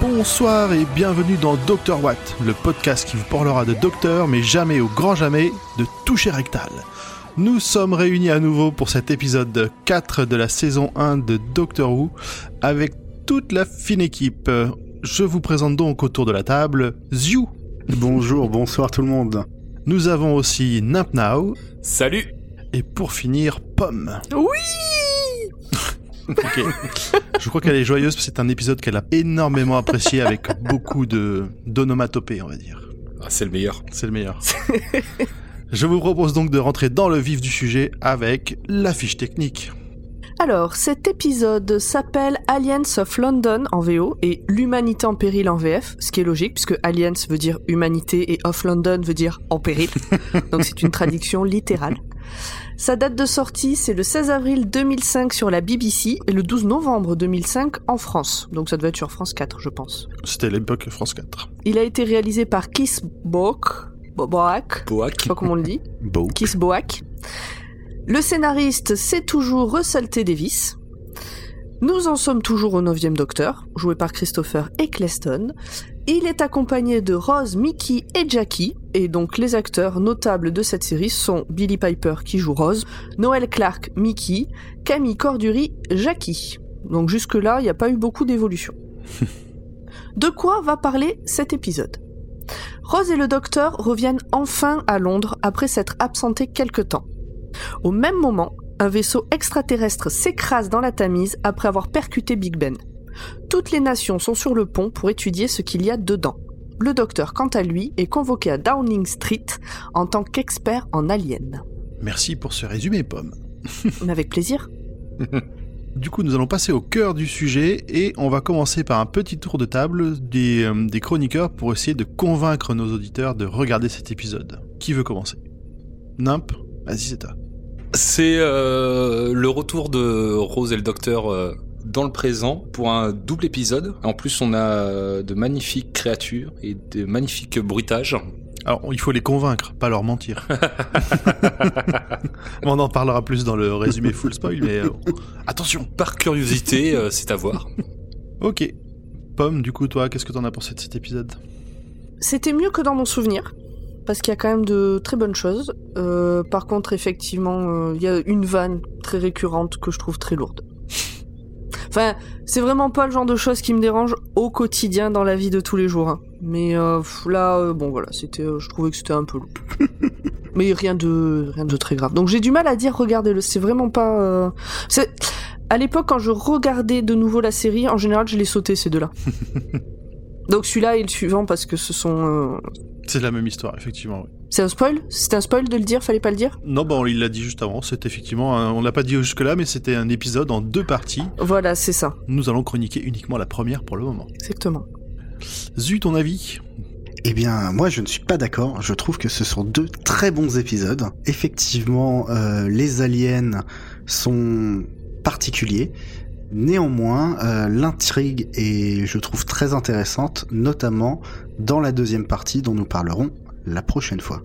Bonsoir et bienvenue dans Dr Watt, le podcast qui vous parlera de docteur, mais jamais au grand jamais de toucher rectal. Nous sommes réunis à nouveau pour cet épisode 4 de la saison 1 de Doctor Who avec toute la fine équipe. Je vous présente donc autour de la table Ziu. Bonjour, bonsoir tout le monde. Nous avons aussi Nimp Now. Salut Et pour finir, Pomme. Oui Ok. Je crois qu'elle est joyeuse parce que c'est un épisode qu'elle a énormément apprécié avec beaucoup de d'onomatopées, on va dire. ah, C'est le meilleur. C'est le meilleur. Je vous propose donc de rentrer dans le vif du sujet avec la fiche technique. Alors, cet épisode s'appelle Aliens of London en VO et L'humanité en péril en VF, ce qui est logique puisque Aliens veut dire humanité et of London veut dire en péril. Donc c'est une traduction littérale. Sa date de sortie, c'est le 16 avril 2005 sur la BBC et le 12 novembre 2005 en France. Donc ça devait être sur France 4, je pense. C'était l'époque France 4. Il a été réalisé par Keith Boak, Bo- Boak, je Boak. sais pas comment on le dit. Beau. Keith Boak. Le scénariste, c'est toujours Russell T. Davis. Nous en sommes toujours au 9 Docteur, joué par Christopher Eccleston. Il est accompagné de Rose, Mickey et Jackie, et donc les acteurs notables de cette série sont Billy Piper qui joue Rose, Noel Clark, Mickey, Camille Corduri, Jackie. Donc jusque-là, il n'y a pas eu beaucoup d'évolution. de quoi va parler cet épisode? Rose et le docteur reviennent enfin à Londres après s'être absentés quelque temps. Au même moment, un vaisseau extraterrestre s'écrase dans la Tamise après avoir percuté Big Ben. Toutes les nations sont sur le pont pour étudier ce qu'il y a dedans. Le docteur, quant à lui, est convoqué à Downing Street en tant qu'expert en aliens. Merci pour ce résumé, Pomme. Mais avec plaisir. Du coup, nous allons passer au cœur du sujet et on va commencer par un petit tour de table des, euh, des chroniqueurs pour essayer de convaincre nos auditeurs de regarder cet épisode. Qui veut commencer? Nimp? Vas-y, c'est toi. C'est euh, le retour de Rose et le Docteur euh, dans le présent pour un double épisode. En plus, on a euh, de magnifiques créatures et de magnifiques bruitages. Alors, il faut les convaincre, pas leur mentir. on en parlera plus dans le résumé full spoil, mais euh, attention Par curiosité, euh, c'est à voir. Ok. Pomme, du coup, toi, qu'est-ce que t'en as pensé de cet épisode? C'était mieux que dans mon souvenir, parce qu'il y a quand même de très bonnes choses. Euh, par contre, effectivement, euh, il y a une vanne très récurrente que je trouve très lourde. Enfin, c'est vraiment pas le genre de choses qui me dérange au quotidien dans la vie de tous les jours. hein. Mais euh, là, bon voilà, c'était, je trouvais que c'était un peu lourd. Mais rien de, rien de très grave. Donc j'ai du mal à dire, regardez-le. C'est vraiment pas. C'est à l'époque quand je regardais de nouveau la série, en général, je les sautais ces deux-là. Donc celui-là et le suivant parce que ce sont. euh, C'est la même histoire, effectivement. oui. C'est un spoil? C'était un spoil de le dire Fallait pas le dire? Non, bon, il l'a dit juste avant. C'est effectivement, un- on l'a pas dit jusque-là, mais c'était un épisode en deux parties. Voilà, c'est ça. Nous allons chroniquer uniquement la première pour le moment. Exactement. Zut, ton avis? Eh bien, moi je ne suis pas d'accord. Je trouve que ce sont deux très bons épisodes. Effectivement, euh, les aliens sont particuliers. Néanmoins, euh, l'intrigue est, je trouve, très intéressante, notamment dans la deuxième partie dont nous parlerons la prochaine fois.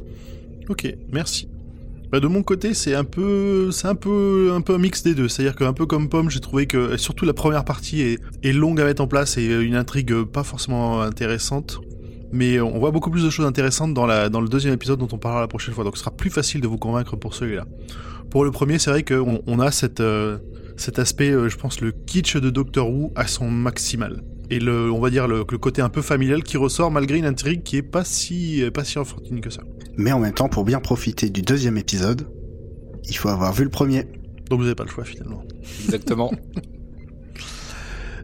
Ok, merci. Bah, de mon côté, c'est un peu, c'est un peu, un peu un mix des deux. C'est-à-dire qu'un peu comme Pomme, j'ai trouvé que surtout la première partie est, longue à mettre en place et une intrigue pas forcément intéressante. Mais on voit beaucoup plus de choses intéressantes dans, la, dans le deuxième épisode dont on parlera la prochaine fois. Donc ce sera plus facile de vous convaincre pour celui-là. Pour le premier, c'est vrai qu'on on a cette, euh, cet aspect, euh, je pense, le kitsch de Doctor Who à son maximal. Et le, on va dire le, le côté un peu familial qui ressort malgré une intrigue qui est pas si, pas si enfantine que ça. Mais en même temps, pour bien profiter du deuxième épisode, il faut avoir vu le premier. Donc vous n'avez pas le choix finalement. Exactement.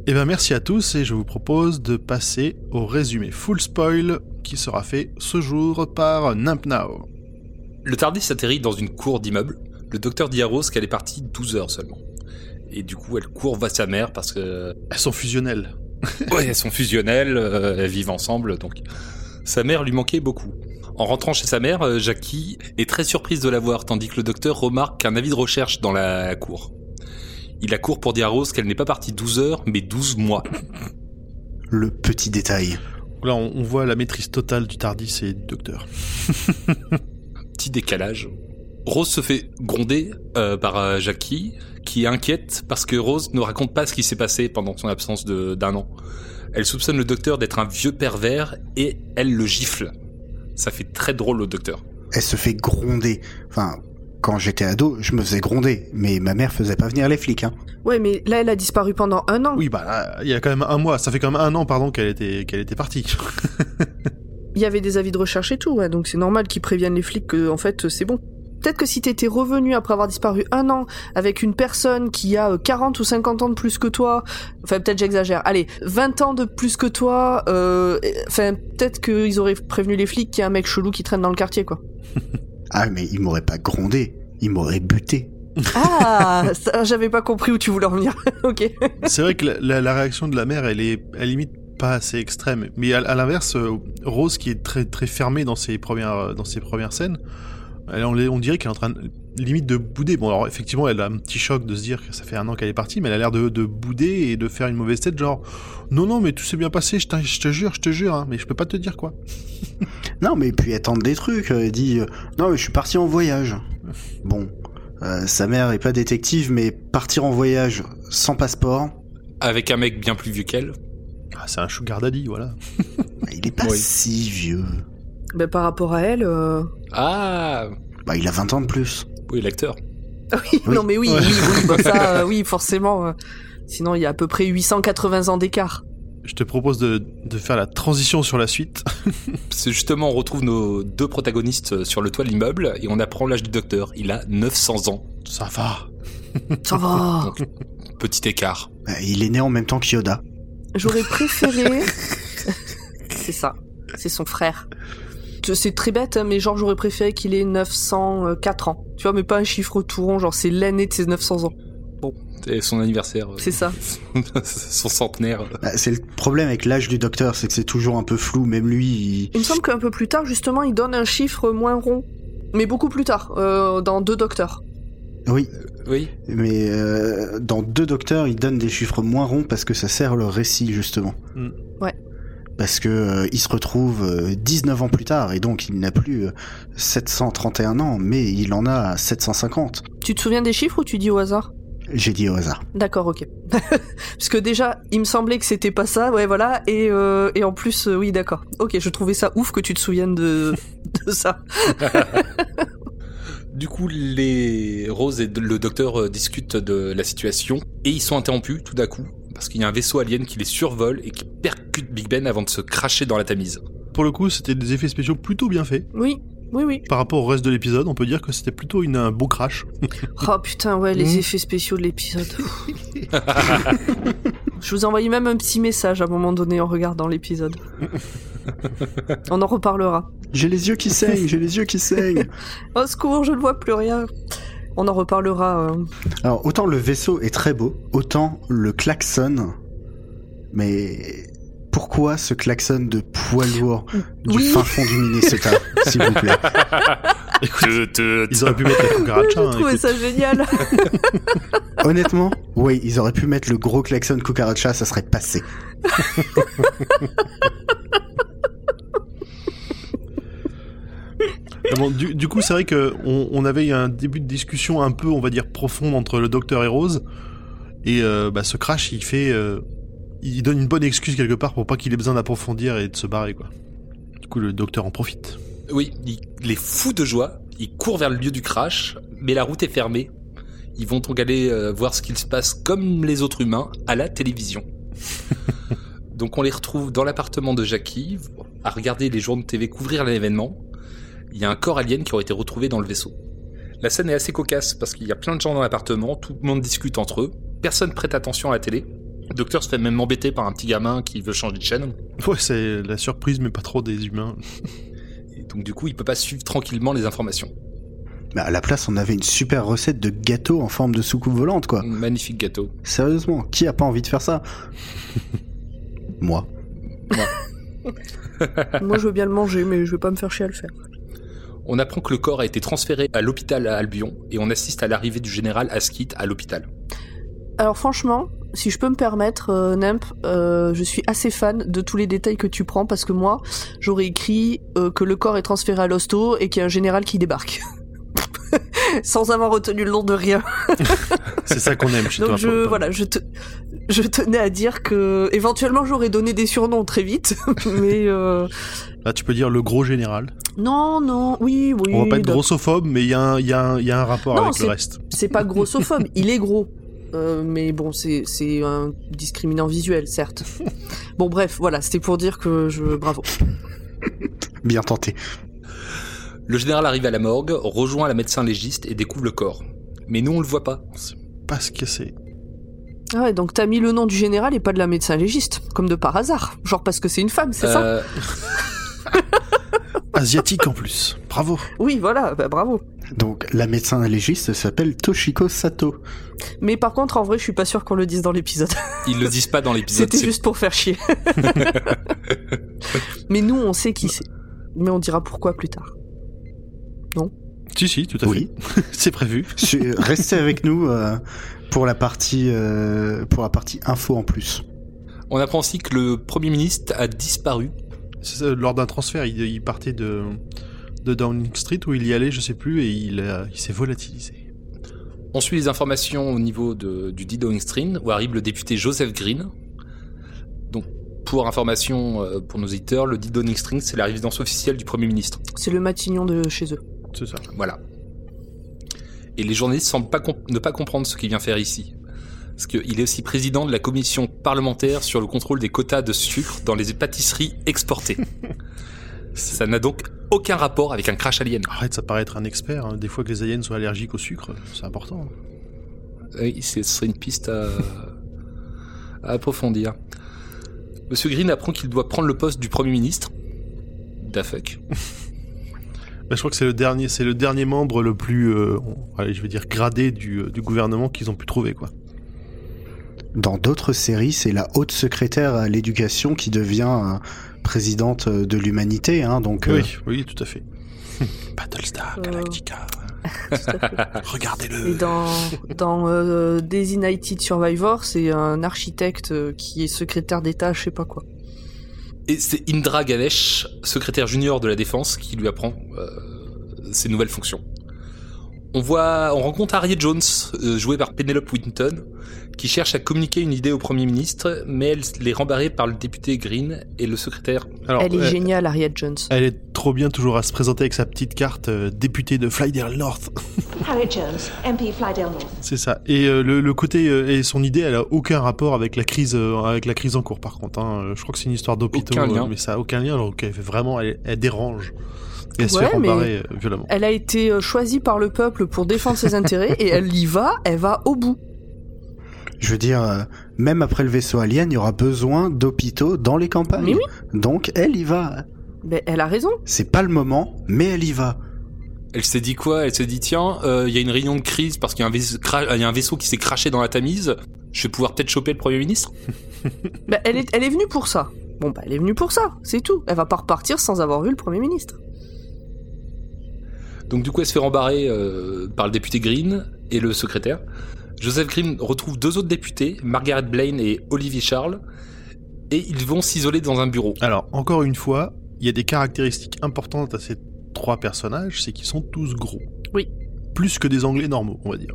Eh bien merci à tous et je vous propose de passer au résumé full spoil qui sera fait ce jour par Nimp Now. Le Tardis atterrit dans une cour d'immeuble. Le docteur dit à Rose qu'elle est partie 12 heures seulement. Et du coup, elle court vers sa mère parce que Elles sont fusionnelles. Ouais, elles sont fusionnelles, euh, elles vivent ensemble, donc sa mère lui manquait beaucoup. En rentrant chez sa mère, euh, Jackie est très surprise de la voir, tandis que le docteur remarque un avis de recherche dans la cour. Il la court pour dire à Rose qu'elle n'est pas partie 12 heures, mais 12 mois. Le petit détail. Là, on, on voit la maîtrise totale du Tardis et du Docteur. Petit décalage. Rose se fait gronder euh, par euh, Jackie, qui est inquiète parce que Rose ne raconte pas ce qui s'est passé pendant son absence de- d'un an. Elle soupçonne le docteur d'être un vieux pervers et elle le gifle. Ça fait très drôle au docteur. Elle se fait gronder. Enfin, quand j'étais ado, je me faisais gronder, mais ma mère faisait pas venir les flics. Hein. Ouais, mais là, elle a disparu pendant un an. Oui, bah, il y a quand même un mois. Ça fait quand même un an, pardon, qu'elle était, qu'elle était partie. Il y avait des avis de recherche et tout, ouais, donc c'est normal qu'ils préviennent les flics que, en fait, c'est bon. Peut-être que si t'étais revenu après avoir disparu un an avec une personne qui a euh, 40 ou 50 ans de plus que toi, enfin peut-être j'exagère, allez, 20 ans de plus que toi, euh, enfin peut-être qu'ils auraient prévenu les flics qu'il y a un mec chelou qui traîne dans le quartier, quoi. Ah, mais il m'aurait pas grondé, il m'aurait buté. Ah, ça, j'avais pas compris où tu voulais en venir. ok. C'est vrai que la, la- la réaction de la mère, elle est, à la limite, pas assez extrême. Mais à, à l'inverse, euh, Rose, qui est très, très fermée dans ses premières, dans ses premières scènes, elle, on, on dirait qu'elle est en train de, limite de bouder. Bon, alors effectivement, elle a un petit choc de se dire que ça fait un an qu'elle est partie, mais elle a l'air de, de bouder et de faire une mauvaise tête, genre, non, non, mais tout s'est bien passé, je, te jure, je te jure, hein, mais je peux pas te dire quoi. Non, mais puis elle tente des trucs. Elle dit euh, Non, mais je suis parti en voyage. Bon, euh, sa mère est pas détective, mais partir en voyage sans passeport, Avec un mec bien plus vieux qu'elle. Ah, c'est un sugar daddy, voilà. il est pas Oui. si vieux. Ben, par rapport à elle, euh... Ah Bah, il a 20 ans de plus. Oui, l'acteur. oui, Oui. non mais oui, Ouais. oui, oui, bah ça, euh, oui, forcément. euh, Sinon, il y a à peu près 880 ans d'écart. Je te propose de, de faire la transition sur la suite. C'est justement, on retrouve nos deux protagonistes sur le toit de l'immeuble et on apprend l'âge du docteur. Il a 900 ans. Ça va. Ça va. Donc, petit écart. Bah, il est né en même temps que Yoda. J'aurais préféré. c'est ça. C'est son frère. C'est très bête, hein, mais genre j'aurais préféré qu'il ait 904 ans. Tu vois, mais pas un chiffre tout rond, genre c'est l'année de ses 900 ans. C'est son anniversaire. C'est ça. son centenaire. Bah, c'est le problème avec l'âge du docteur, c'est que c'est toujours un peu flou. Même lui, il- Il me semble qu'un peu plus tard, justement, il donne un chiffre moins rond. Mais beaucoup plus tard, euh, dans deux docteurs. oui, Oui. mais euh, dans deux docteurs, il donne des chiffres moins ronds parce que ça sert le récit justement. Mm. Ouais. Parce que euh, il se retrouve euh, 19 ans plus tard et donc il n'a plus euh, 731 ans, mais il en a 750. Tu te souviens des chiffres ou tu dis au hasard? J'ai dit au hasard. D'accord, ok. Parce que déjà, il me semblait que c'était pas ça, ouais, voilà. Et, euh, et en plus, euh, oui, d'accord. Ok, je trouvais ça ouf que tu te souviennes de, de ça. Du coup, les Rose et le docteur euh, discutent de la situation et ils sont interrompus tout d'un coup parce qu'il y a un vaisseau alien qui les survole et qui percute Big Ben avant de se cracher dans la Tamise. Pour le coup, c'était des effets spéciaux plutôt bien faits. Oui, oui, oui. Par rapport au reste de l'épisode, on peut dire que c'était plutôt une, un beau crash. Oh putain, ouais, les Mm. effets spéciaux de l'épisode. Je vous ai envoyé même un petit message à un moment donné en regardant l'épisode. On en reparlera. J'ai les yeux qui saignent, j'ai les yeux qui saignent. Au secours, je ne vois plus rien. On en reparlera. euh. Alors autant le vaisseau est très beau, autant le klaxon. Mais pourquoi ce klaxon de poids lourd du Oui. fin fond du Minnesota, s'il vous plaît? Écoute, ils auraient pu mettre la cucaracha. J'ai hein, trouvé ça génial. Honnêtement, oui, ils auraient pu mettre le gros klaxon cucaracha, ça serait passé. Ah bon, du, du coup, c'est vrai que on, avait eu un début de discussion un peu, on va dire, profonde entre le docteur et Rose. Et euh, bah, ce crash, il fait, euh, il donne une bonne excuse quelque part pour pas qu'il ait besoin d'approfondir et de se barrer, quoi. Du coup, le docteur en profite. Oui, il, il est fou de joie. Il court vers le lieu du crash, mais la route est fermée. Ils vont donc aller euh, voir ce qu'il se passe comme les autres humains à la télévision. donc on les retrouve dans l'appartement de Jackie, à regarder les journaux de TV couvrir l'événement. Il y a un corps alien qui aurait été retrouvé dans le vaisseau. La scène est assez cocasse parce qu'il y a plein de gens dans l'appartement, tout le monde discute entre eux, personne prête attention à la télé. Le docteur se fait même embêter par un petit gamin qui veut changer de chaîne. Ouais, c'est la surprise, mais pas trop des humains. Et donc du coup, il peut pas suivre tranquillement les informations. Mais à la place, on avait une super recette de gâteau en forme de soucoupe volante, quoi. Magnifique gâteau. Sérieusement, qui a pas envie de faire ça? Moi. Moi, je veux bien le manger, mais je vais pas me faire chier à le faire. On apprend que le corps a été transféré à l'hôpital à Albion et on assiste à l'arrivée du général Askit à l'hôpital. Alors franchement, si je peux me permettre, euh, Nemp, euh, je suis assez fan de tous les détails que tu prends parce que moi, j'aurais écrit euh, que le corps est transféré à l'hosto et qu'il y a un général qui débarque. Sans avoir retenu le nom de rien. C'est ça qu'on aime chez Donc toi. je, voilà, je, te, je tenais à dire que éventuellement j'aurais donné des surnoms très vite, mais euh, Là, tu peux dire le gros général. non, non, oui, oui. On va pas être grossophobe, mais il y, a un- il y, a un- il y a un rapport Non, avec c'est- le reste. c'est pas grossophobe, il est gros. Euh, mais bon, c'est c'est un discriminant visuel, certes. Bon, bref, voilà, c'était pour dire que je. Bravo. Bien tenté. Le général arrive à la morgue, rejoint la médecin légiste et découvre le corps. Mais nous, on le voit pas. Pas ce que c'est. Ah ouais, donc t'as mis le nom du général et pas de la médecin légiste, comme de par hasard. Genre parce que c'est une femme, c'est ça Euh, Asiatique en plus. Bravo. Oui, voilà, bah, bravo. Donc la médecin légiste s'appelle Toshiko Sato. Mais par contre, en vrai, je suis pas sûr qu'on le dise dans l'épisode. Ils le disent pas dans l'épisode. C'était juste pour faire chier. Mais nous, on sait qui c'est. Mais on dira pourquoi plus tard. Si, si, tout à Oui. fait. c'est prévu. Restez avec nous euh, pour la partie euh, pour la partie info en plus. On apprend aussi que le Premier ministre a disparu. C'est ça, lors d'un transfert, il, il partait de, de Downing Street où il y allait, je sais plus, et il, s'est volatilisé. On suit les informations au niveau de, du dit Downing Street, où arrive le député Joseph Green. Donc, pour information euh, pour nos éditeurs, le dit Downing Street, c'est la résidence officielle du Premier ministre. C'est le Matignon de chez eux. C'est ça. Voilà. Et les journalistes semblent pas ne pas comprendre ce qu'il vient faire ici. Parce qu'il est aussi président de la commission parlementaire sur le contrôle des quotas de sucre dans les pâtisseries exportées. Ça n'a donc aucun rapport avec un crash alien. Arrête, ça paraît être un expert. hein. Des fois que les aliens sont allergiques au sucre, c'est important. Oui, ce serait une piste à, à approfondir. Monsieur Green apprend qu'il doit prendre le poste du Premier ministre. Da fuck. Bah, je crois que c'est le dernier, c'est le dernier membre le plus, euh, allez, je vais dire gradé du, euh, du gouvernement qu'ils ont pu trouver, quoi. Dans d'autres séries, c'est la haute secrétaire à l'éducation qui devient euh, présidente de l'humanité. Hein, donc euh, Oui, oui, tout à fait. Battlestar. Galactica. Regardez-le. dans, dans euh, Designated Survivor, c'est un architecte qui est secrétaire d'État, je sais pas quoi. Et c'est Indra Ganesh, secrétaire junior de la défense, qui lui apprend euh, ses nouvelles fonctions. On voit, on rencontre Harriet Jones, euh, jouée par Penelope Winton, qui cherche à communiquer une idée au Premier ministre, mais elle est rembarrée par le député Green et le secrétaire. Alors, Elle est euh, géniale, Harriet Jones. Elle est trop bien toujours à se présenter avec sa petite carte euh, députée de Flydale North. Harriet Jones, MP Flydale North. C'est ça. Et euh, le, le côté euh, et son idée, elle a aucun rapport avec la crise, euh, avec la crise en cours. Par contre, hein. Je crois que c'est une histoire d'hôpitaux, Aucun lien. euh, mais ça a aucun lien. Donc, elle fait vraiment, elle, elle dérange. Et elle se fait rembarrer violemment. Elle a été choisie par le peuple pour défendre ses intérêts et elle y va, elle va au bout. je veux dire, euh, même après le vaisseau alien, il y aura besoin d'hôpitaux dans les campagnes. Mais oui. Donc elle y va. Ben, elle a raison. C'est pas le moment, mais elle y va. Elle s'est dit quoi? Elle s'est dit tiens, euh, il y a une réunion de crise parce qu'il y a un vaisseau, cra- il y a un vaisseau qui s'est craché dans la Tamise. Je vais pouvoir peut-être choper le Premier ministre? Ben, elle, est, elle est venue pour ça. Bon, bah, elle est venue pour ça, c'est tout. Elle va pas repartir sans avoir vu le Premier ministre. Donc du coup, elle se fait rembarrer euh, par le député Green et le secrétaire. Joseph Green retrouve deux autres députés, Margaret Blaine et Olivier Charles, et ils vont s'isoler dans un bureau. Alors, encore une fois, il y a des caractéristiques importantes à ces trois personnages, c'est qu'ils sont tous gros. Oui. Plus que des Anglais normaux, on va dire.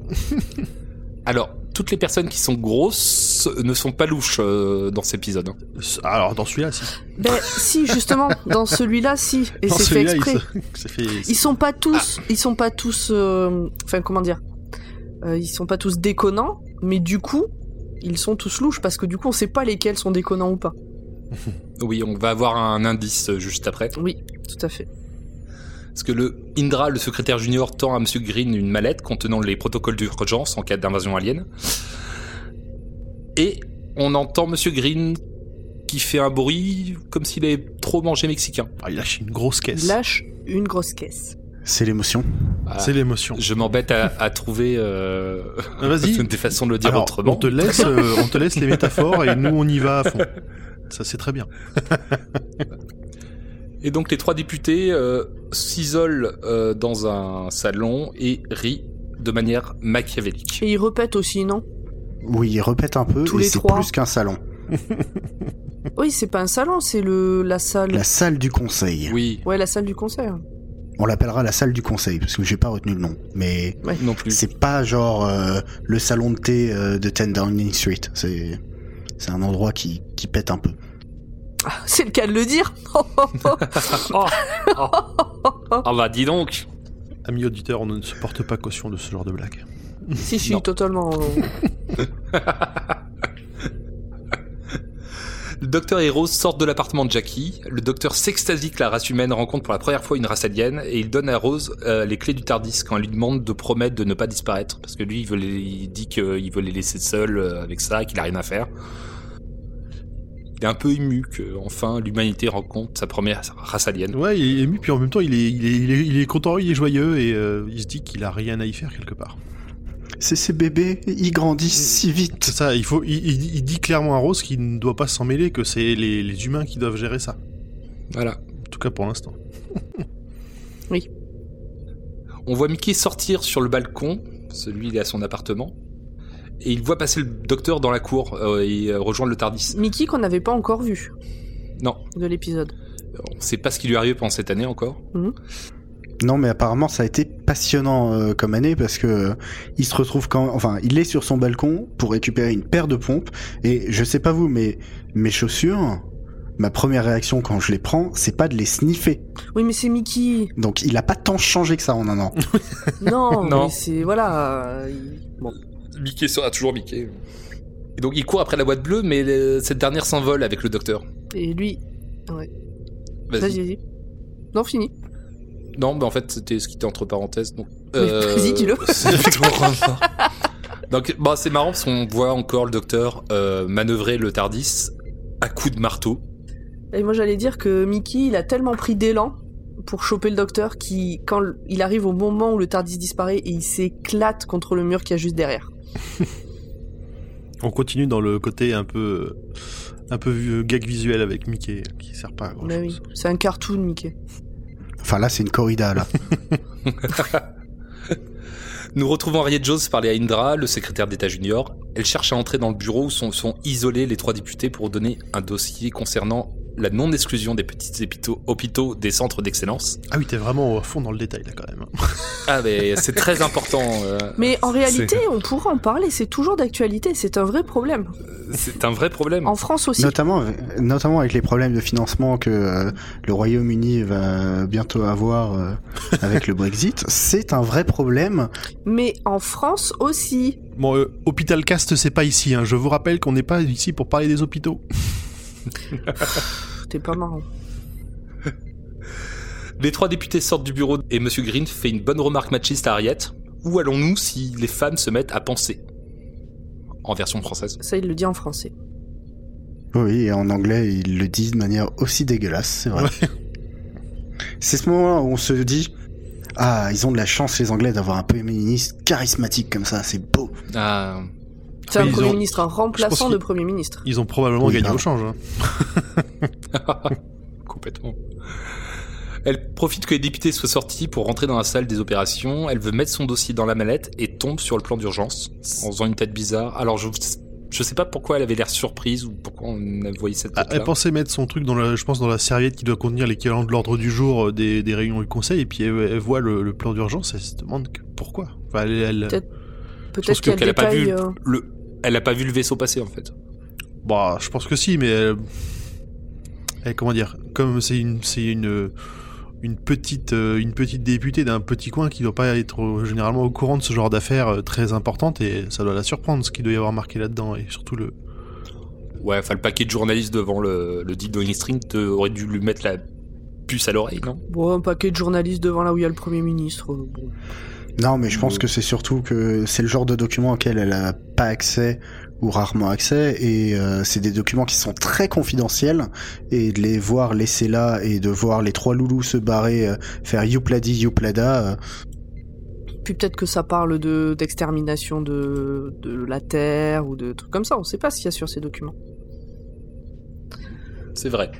Alors, toutes les personnes qui sont grosses ne sont pas louches euh, dans cet épisode. hein. Alors, dans celui-là, si. Ben, si, justement, dans celui-là, si. Et c'est fait exprès. se- c'est fait- Ils sont pas tous, ils sont pas tous, euh, enfin comment dire, Euh, ils sont pas tous déconnants, mais du coup, ils sont tous louches parce que du coup, on sait pas lesquels sont déconnants ou pas. Oui, on va avoir un indice euh, juste après. Oui, tout à fait. Parce que le Indra, le secrétaire junior, tend à Monsieur Green une mallette contenant les protocoles d'urgence en cas d'invasion alien. Et on entend Monsieur Green qui fait un bruit comme s'il avait trop mangé mexicain. Ah, il lâche une grosse caisse. Il lâche une grosse caisse. C'est l'émotion. Ah, C'est l'émotion. Je m'embête à, à trouver euh, Ah, Vas-y. des façons de le dire Alors, autrement. on te laisse, euh, on te laisse les métaphores et nous on y va à fond. Ça c'est très bien. Et donc les trois députés euh, s'isolent euh, dans un salon et rient de manière machiavélique. Et il répète aussi, non? Où il repète un peu Tous et les c'est trois. plus qu'un salon. Oui, c'est pas un salon, c'est le la salle. La salle du conseil. Oui, Ouais, la salle du conseil. On l'appellera la salle du conseil parce que j'ai pas retenu le nom. Mais non plus. c'est pas genre euh, le salon de thé euh, de 10 Downing Street. C'est c'est un endroit qui, qui pète un peu. Ah, c'est le cas de le dire. Oh, oh. Ah bah dis donc Amis auditeurs, on ne se porte pas caution de ce genre de blague. si, si, Non. totalement. Le docteur et Rose sortent de l'appartement de Jackie. Le docteur s'extasie que la race humaine rencontre pour la première fois une race alien et il donne à Rose euh, les clés du Tardis quand elle lui demande de promettre de ne pas disparaître parce que lui il, veut il dit qu'il veut les laisser seuls euh, avec ça, qu'il a rien à faire. Il est un peu ému que enfin l'humanité rencontre sa première race alien. Ouais, il est ému, puis en même temps, il est, il est, il est, il est content, il est joyeux, et euh, il se dit qu'il a rien à y faire quelque part. C'est ces bébés, ils grandissent si vite. C'est ça, il, faut, il, il- il dit clairement à Rose qu'il ne doit pas s'en mêler, que c'est les, les humains qui doivent gérer ça. Voilà. En tout cas pour l'instant. On voit Mickey sortir sur le balcon, celui il est à son appartement, et il voit passer le docteur dans la cour euh, et euh, rejoindre le Tardis. Mickey qu'on n'avait pas encore vu Non, de l'épisode. on sait pas ce qui lui est arrivé pendant cette année encore. Non, mais apparemment ça a été passionnant euh, comme année parce que euh, il se retrouve quand, enfin, il est sur son balcon pour récupérer une paire de pompes et je sais pas vous, mais mes chaussures, ma première réaction quand je les prends, c'est pas de les sniffer. Oui, mais c'est Mickey. Donc il a pas tant changé que ça en un an. Non, Non. mais c'est voilà. euh, Bon, Mickey sera toujours Mickey. Et donc il court après la boîte bleue, mais le- cette dernière s'envole avec le docteur. et lui, Vas-y. vas-y, vas-y. Non, fini. Non, mais en fait c'était ce qui était entre parenthèses. Donc, Oui, vas-y, dis-le. c'est donc bah, c'est marrant parce qu'on voit encore le docteur euh, manœuvrer le Tardis à coups de marteau. Et moi, j'allais dire que Mickey, il a tellement pris d'élan pour choper le docteur qui, quand il arrive au moment où le Tardis disparaît, et il s'éclate contre le mur qu'il y a juste derrière. On continue dans le côté un peu, un peu gag visuel avec Mickey, qui sert pas à grand Mais oui, chose. c'est un cartoon, Mickey. Enfin là, c'est une corrida là. Nous retrouvons Harriet Jones parler à Indra, le secrétaire d'État junior. Elle cherche à entrer dans le bureau où sont, sont isolés les trois députés pour donner un dossier concernant la non-exclusion des petits hôpitaux, hôpitaux des centres d'excellence. Ah oui, t'es vraiment à fond dans le détail là quand même. Ah mais c'est très important. euh, Mais en réalité, on pourra en parler, c'est toujours d'actualité, c'est un vrai problème. c'est un vrai problème. En France aussi. Notamment, avec- notamment avec les problèmes de financement que euh, le Royaume-Uni va bientôt avoir euh, avec le Brexit, c'est un vrai problème. Mais en France aussi. Bon, euh, Hôpital Cast, c'est pas ici. Hein. Je vous rappelle qu'on n'est pas ici pour parler des hôpitaux. T'es pas marrant. Les trois députés sortent du bureau et Monsieur Green fait une bonne remarque machiste à Harriet. Où allons-nous si les femmes se mettent à penser? En version française. Ça, il le dit en français. Oui, et en anglais, ils le disent de manière aussi dégueulasse, c'est vrai. C'est ce moment-là où on se dit Ah, ils ont de la chance, les Anglais, d'avoir un Premier ministre charismatique comme ça, c'est beau. Ah, C'est un Premier ont- ministre, un remplaçant de Premier ministre. Ils ont probablement Oui, gagné hein. au change. hein. complètement. Elle profite que les députés soient sortis pour rentrer dans la salle des opérations. Elle veut mettre son dossier dans la mallette et tombe sur le plan d'urgence en faisant une tête bizarre. Alors je je sais pas pourquoi elle avait l'air surprise ou pourquoi on a voyé cette Ah, tête elle pensait mettre son truc dans la, je pense dans la serviette qui doit contenir l'équivalent de l'ordre du jour euh, des, des réunions du conseil et puis elle, elle voit le, le plan d'urgence et elle se demande que- pourquoi. Enfin, elle, elle- Peut-être- qu'elle le a pas vu euh, le elle a pas vu le vaisseau passer en fait. bah, je pense que si, mais elle- elle- comment dire, comme c'est une, c'est une, une petite, euh, une petite députée d'un petit coin qui doit pas être euh, généralement au courant de ce genre d'affaires euh, très importantes et ça doit la surprendre ce qu'il doit y avoir marqué là-dedans et surtout le. Ouais, enfin le paquet de journalistes devant le le Street te- aurait dû lui mettre la puce à l'oreille, non? Bon, un paquet de journalistes devant là où il y a le Premier ministre. euh, bon. Non, mais je pense que c'est surtout que c'est le genre de document auquel elle a pas accès ou rarement accès, et euh, c'est des documents qui sont très confidentiels, et de les voir laissés là et de voir les trois loulous se barrer, euh, faire youpladi youplada, euh, Puis peut-être que ça parle de d'extermination de, de la Terre ou de trucs comme ça. On sait pas ce qu'il y a sur ces documents. C'est vrai.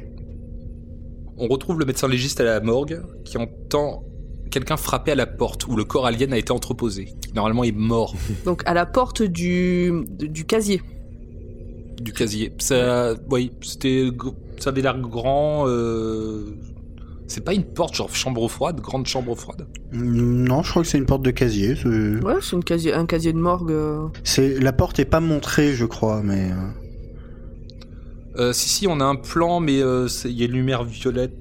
On retrouve le médecin légiste à la morgue qui entend quelqu'un frappait à la porte où le corps alien a été entreposé. Normalement, est mort Donc à la porte du, du casier. du casier. Ça, oui, c'était, ça avait l'air grand. euh, C'est pas une porte genre chambre froide, grande chambre froide. Non, je crois que c'est une porte de casier. c'est- Ouais, c'est une casier, un casier de morgue. euh. C'est la porte est pas montrée, je crois, mais euh, Euh, si si, on a un plan, mais euh, il y a une lumière violette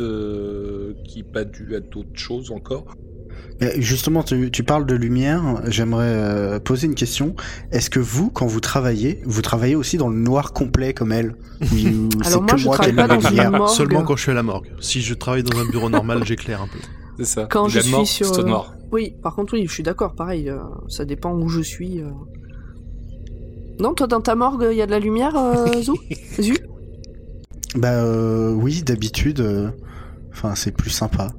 euh, qui est pas due à d'autres choses encore. justement, tu, tu parles de lumière. J'aimerais euh, poser une question. Est-ce que vous, quand vous travaillez, vous travaillez aussi dans le noir complet comme elle Ou c'est Alors moi, que je qui travaille ai pas la dans une lumière morgue. Seulement quand je suis à la morgue. Si je travaille dans un bureau normal, j'éclaire un peu. C'est ça. Quand je suis sur, euh, noir. Oui, par contre, oui, je suis d'accord, pareil, euh, ça dépend où je suis. euh. Non, toi, dans ta morgue, il y a de la lumière, euh, Zou Zu Bah euh, oui, d'habitude. Enfin, c'est plus sympa.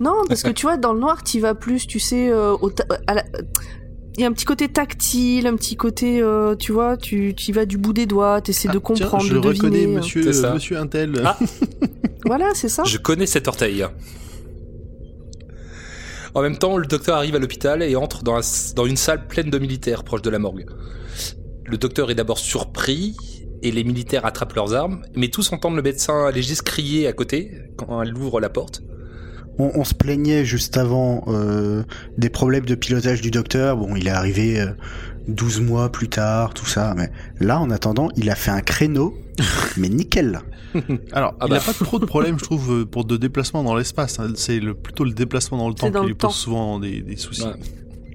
Non, parce que tu vois, dans le noir, tu vas plus, tu sais, euh, au ta- à la- Il y a un petit côté tactile, un petit côté, euh, tu vois, tu y vas du bout des doigts, t'essaies de Ah, tiens, comprendre, je de reconnais deviner. euh. monsieur, C'est ça. monsieur Intel. Ah. Voilà, c'est ça. Je connais cet orteil. En même temps, le docteur arrive à l'hôpital et entre dans, un- dans une salle pleine de militaires proche de la morgue. Le docteur est d'abord surpris et les militaires attrapent leurs armes, mais tous entendent le médecin légiste crier à côté quand elle ouvre la porte. On, on se plaignait juste avant euh, des problèmes de pilotage du docteur. Bon, il est arrivé euh, 12 mois plus tard, tout ça. Mais là, en attendant, il a fait un créneau, mais nickel. Alors, Ah il bah. n'a pas trop de problèmes, je trouve, euh, pour de déplacement dans l'espace. hein. C'est le, plutôt le déplacement dans le temps dans qui le lui pose souvent des, des soucis. Ouais.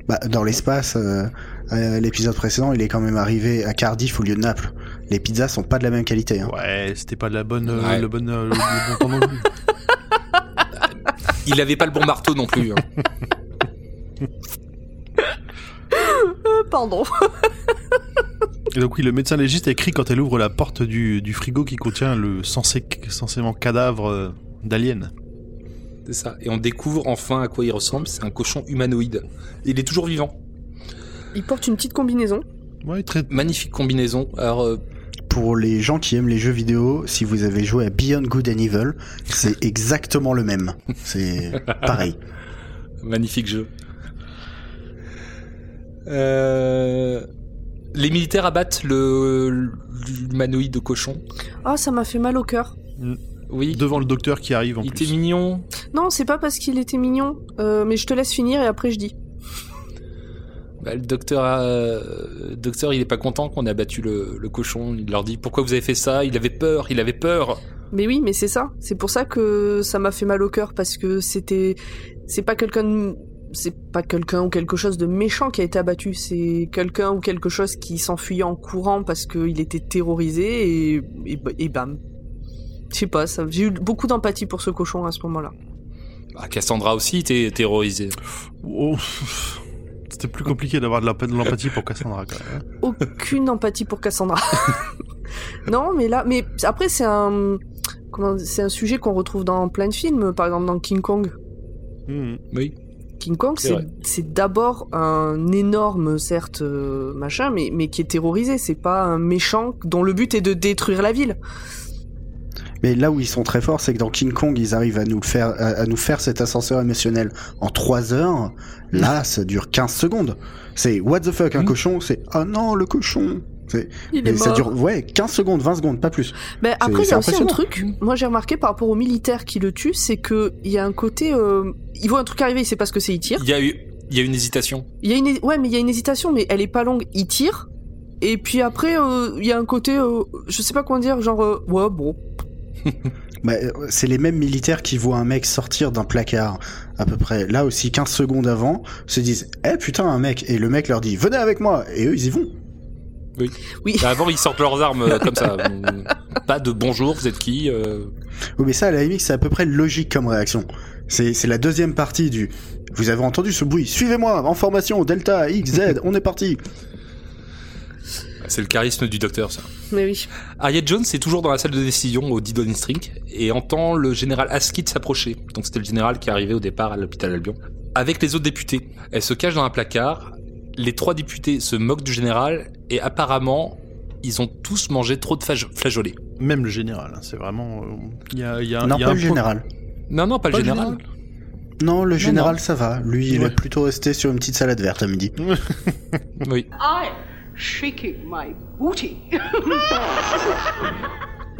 Bah, dans l'espace, euh, euh, l'épisode précédent, il est quand même arrivé à Cardiff au lieu de Naples. Les pizzas sont pas de la même qualité. Hein. Ouais, c'était pas de la bonne, euh, Ouais. le bon, euh, le, le bon temps non plus. Il avait pas le bon marteau non plus. hein. Pardon. Et donc oui, le médecin légiste écrit quand elle ouvre la porte du, du frigo qui contient le censé, censément cadavre euh, d'alien. C'est ça. Et on découvre enfin à quoi il ressemble. C'est un cochon humanoïde. Il est toujours vivant. Il porte une petite combinaison. Ouais, très... Magnifique combinaison. Alors, euh, Pour les gens qui aiment les jeux vidéo, si vous avez joué à Beyond Good and Evil, c'est exactement le même. C'est pareil. Magnifique jeu. Euh, Les militaires abattent le l'humanoïde de cochon. Ah, ça m'a fait mal au cœur. Oui. devant le docteur qui arrive en il plus. était mignon. Non, c'est pas parce qu'il était mignon, euh, mais je te laisse finir et après je dis. Bah, le docteur, a- le docteur, il est pas content qu'on ait abattu le, le cochon. Il leur dit pourquoi vous avez fait ça? Il avait peur. Il avait peur. Mais oui, mais c'est ça. C'est pour ça que ça m'a fait mal au cœur parce que c'était, c'est pas quelqu'un, de- c'est pas quelqu'un ou quelque chose de méchant qui a été abattu. C'est quelqu'un ou quelque chose qui s'enfuyait en courant parce qu'il était terrorisé et, et, et bam. Je sais pas, ça- j'ai eu beaucoup d'empathie pour ce cochon à ce moment-là. Bah, Cassandra aussi était terrorisée. Oh, C'était plus compliqué d'avoir de l'emp- de l'empathie pour Cassandra quand même. hein. Aucune empathie pour Cassandra. non, mais là, mais après c'est un, comment, c'est un sujet qu'on retrouve dans plein de films, par exemple dans King Kong. Hmm. Oui. King Kong, C'est c'est vrai. c'est d'abord un énorme, certes, euh, machin, mais, mais qui est terrorisé. C'est pas un méchant dont le but est de détruire la ville. Mais là où ils sont très forts, c'est que dans King Kong, ils arrivent à nous le faire, à, à nous faire cet ascenseur émotionnel en 3 heures. Là, ça dure 15 secondes. C'est what the fuck un Mm. cochon, c'est oh non le cochon. C'est Il est et ça dure ouais 15 secondes, 20 secondes, pas plus. Mais après, il y c'est a aussi un truc. Moi, j'ai remarqué par rapport aux militaires qui le tuent, c'est que il y a un côté. Euh, il voit un truc arriver, il sait pas ce que c'est, il tire. Il y a eu, il y a une hésitation. Il y a une, ouais, mais il y a une hésitation, mais elle est pas longue. Il tire. Et puis après, euh, il y a un côté, euh, je sais pas comment dire, genre, euh, ouais, bon. Bah, euh, c'est les mêmes militaires qui voient un mec sortir d'un placard à peu près là aussi 15 secondes avant, se disent "Eh putain un mec" et le mec leur dit "Venez avec moi" et eux ils y vont. Oui. Bah, avant, ils sortent leurs armes euh, comme ça. Pas de bonjour, vous êtes qui euh, Oui, mais ça, à la limite, c'est à peu près logique comme réaction. C'est, c'est la deuxième partie du. Vous avez entendu ce bruit? Suivez-moi, en formation, Delta, X, Z, on est parti. C'est le charisme du docteur, ça. Mais oui. Harriet Jones est toujours dans la salle de décision au Didon String et entend le général Asquith s'approcher. Donc c'était le général qui arrivait au départ à l'hôpital Albion. Avec les autres députés. Elle se cache dans un placard. Les trois députés se moquent du général et apparemment, ils ont tous mangé trop de flageolets. Même le général, hein, c'est vraiment. euh, Il y a, il y a, non, il y a pas un le général. Non, non, pas, Pas le général. Non, le général, ça va. Lui, il Ouais. est plutôt resté sur une petite salade verte à midi. Oui. Shaking my booty.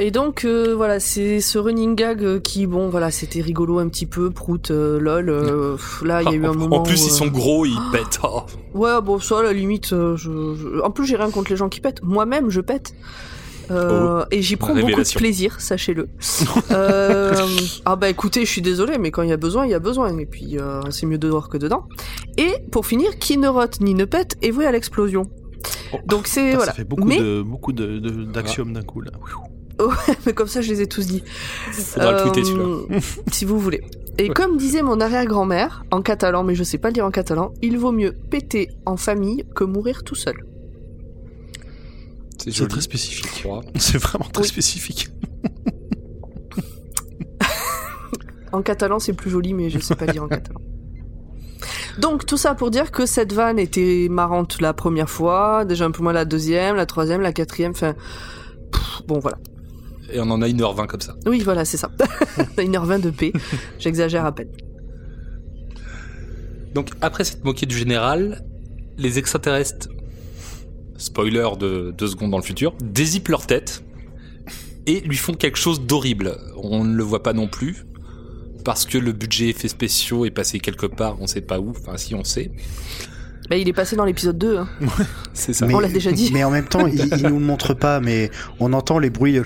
Et donc euh, voilà, c'est ce running gag euh, qui, bon voilà, c'était rigolo un petit peu, prout, euh, lol. euh, là, il y a eu un en, moment. en plus, où, ils sont gros, ils pètent. Oh. Ouais, bon, ça, à la limite, euh, je, je- en plus, j'ai rien contre les gens qui pètent. Moi-même, je pète. Euh, et j'y prends beaucoup de plaisir, sachez-le. euh, ah bah écoutez, je suis désolé, mais quand il y a besoin, il y a besoin. Et puis, euh, c'est mieux dehors que dedans. Et pour finir, qui ne rote ni ne pète est voué à l'explosion. Donc c'est voilà. Ça fait beaucoup mais de beaucoup de de- d'axiomes d'un coup là. mais comme ça, je les ai tous dit. Faudra le tweeter celui-là. Euh, si vous voulez. Et comme disait mon arrière-grand-mère, en catalan, mais je sais pas le dire en catalan, il vaut mieux péter en famille que mourir tout seul. C'est très spécifique. Je crois. C'est vraiment très Oui. spécifique. En catalan, c'est plus joli, mais je sais pas le dire en catalan. Donc tout ça pour dire que cette vanne était marrante la première fois, déjà un peu moins la deuxième, la troisième, la quatrième, enfin... Bon voilà. Et on en a 1h20 comme ça. Oui voilà, c'est ça. 1h20 de paix, j'exagère à peine. Donc après cette moquée du général, les extraterrestres, spoiler de deux secondes dans le futur, dézippent leur tête et lui font quelque chose d'horrible. On ne le voit pas non plus parce que le budget effets spéciaux est passé quelque part, on sait pas où. Enfin si on sait, Bah, il est passé dans l'épisode 2. Hein. c'est ça. Mais- On l'a déjà dit. Mais en même temps, il, il nous le montre pas, mais on entend les bruits. de-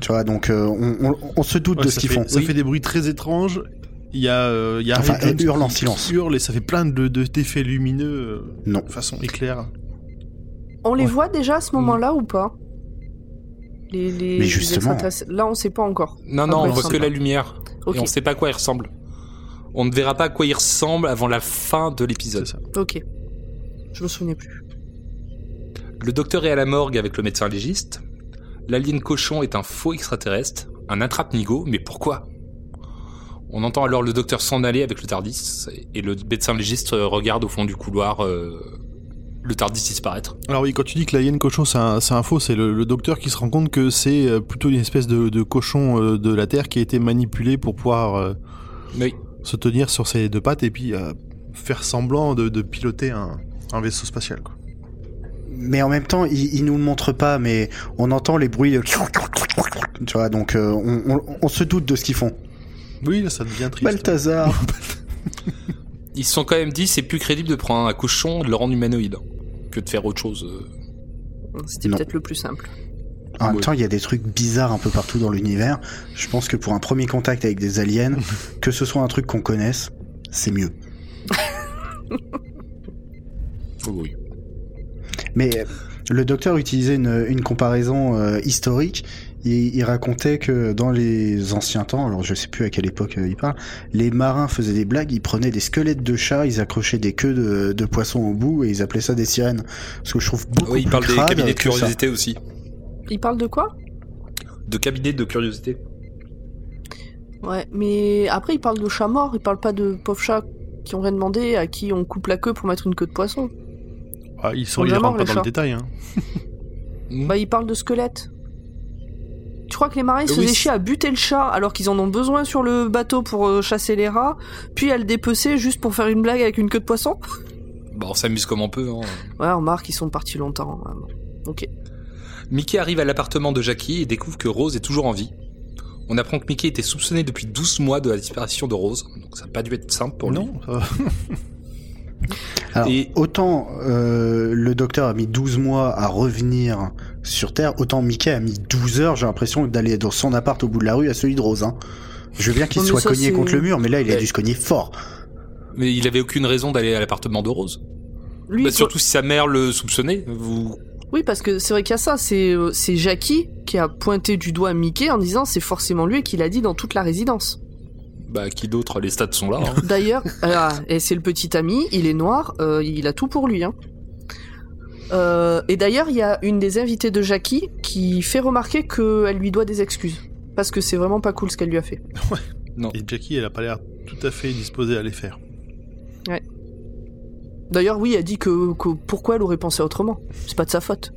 Tu vois, donc euh, on, on- on se doute Ouais, de ce qu'ils font. Ça fait des bruits très étranges. Il y a, euh, il y a Enfin, elle hurle en silence. hurle et ça fait plein de de- d'effets lumineux. euh, Non. Façon éclair. On les Ouais. voit déjà à ce moment-là ou pas? Les, les, Mais justement. Là, on sait pas encore. Non, Ah, non, bah, on voit que la lumière Et on sait pas à quoi il ressemble. On ne verra pas à quoi il ressemble avant la fin de l'épisode. ça. ok. Je me souvenais plus. Le docteur est à la morgue avec le médecin légiste. L'alien cochon est un faux extraterrestre, un attrape-nigo, mais pourquoi? On entend alors le docteur s'en aller avec le Tardis, et le médecin légiste regarde au fond du couloir euh, le Tardis disparaître. Alors oui, quand tu dis que l'alien cochon c'est un, c'est un faux, c'est le, le docteur qui se rend compte que c'est euh, plutôt une espèce de, de cochon euh, de la Terre qui a été manipulé pour pouvoir euh, Oui, se tenir sur ses deux pattes et puis euh, faire semblant de, de piloter un, un vaisseau spatial. Quoi. Mais en même temps, il, il nous le montre pas, mais on entend les bruits. de- Tu vois, donc euh, on, on- on se doute de ce qu'ils font. Oui, là ça devient triste. Balthazar. ils se sont quand même dit c'est plus crédible de prendre un cochon et de le rendre humanoïde que de faire autre chose. euh. C'était peut-être le plus simple. En même Ouais. temps, il y a des trucs bizarres un peu partout dans l'univers. Je pense que pour un premier contact avec des aliens, que ce soit un truc qu'on connaisse, c'est mieux. Oh oui. Mais euh, le docteur utilisait une, une comparaison euh, historique. Il, il racontait que dans les anciens temps, alors je sais plus à quelle époque euh, il parle, les marins faisaient des blagues, ils prenaient des squelettes de chats, ils accrochaient des queues de, de poissons au bout et ils appelaient ça des sirènes. Ce que je trouve beaucoup Oui, il plus parle des cabinets de ça. curiosité aussi. Il parle de quoi? De cabinets de curiosité. Ouais, mais après, il parle de chats morts, il parle pas de pauvres chats qui ont rien demandé, à qui on coupe la queue pour mettre une queue de poisson. Ah, ils sont Ils rentrent pas dans chats. le détail. Hein. Bah, il parle de squelettes. Tu crois que les marins ils se Euh, oui, faisaient chier à buter le chat alors qu'ils en ont besoin sur le bateau pour euh, chasser les rats, puis à le dépecer juste pour faire une blague avec une queue de poisson? Bah, on s'amuse comme on peut. Hein. Ouais, on remarque qu'ils sont partis longtemps. bon. Ok. Mickey arrive à l'appartement de Jackie et découvre que Rose est toujours en vie. On apprend que Mickey était soupçonné depuis 12 mois de la disparition de Rose, donc ça n'a pas dû être simple pour lui. Non, va. Alors, Et- autant euh, le docteur a mis 12 mois à revenir sur Terre, autant Mickey a mis 12 heures, j'ai l'impression, d'aller dans son appart au bout de la rue à celui de Rose. Hein. Je veux bien qu'il soit ça, cogné contre le mur, mais là, il a dû se cogner fort. Mais il avait aucune raison d'aller à l'appartement de Rose. Lui, Bah, surtout si sa mère le soupçonnait. Vous... Oui, parce que c'est vrai qu'il y a ça. C'est euh, c'est Jackie qui a pointé du doigt Mickey en disant c'est forcément lui qui l'a dit dans toute la résidence. Bah, qui d'autre? Les stats sont là. hein. D'ailleurs, ah, et c'est le petit ami, il est noir, euh, il a tout pour lui. Hein. Euh, et d'ailleurs, il y a une des invitées de Jackie qui fait remarquer qu'elle lui doit des excuses. Parce que c'est vraiment pas cool ce qu'elle lui a fait. Et Jackie, elle a pas l'air tout à fait disposée à les faire. D'ailleurs, oui, elle dit que, que pourquoi elle aurait pensé autrement. C'est pas de sa faute.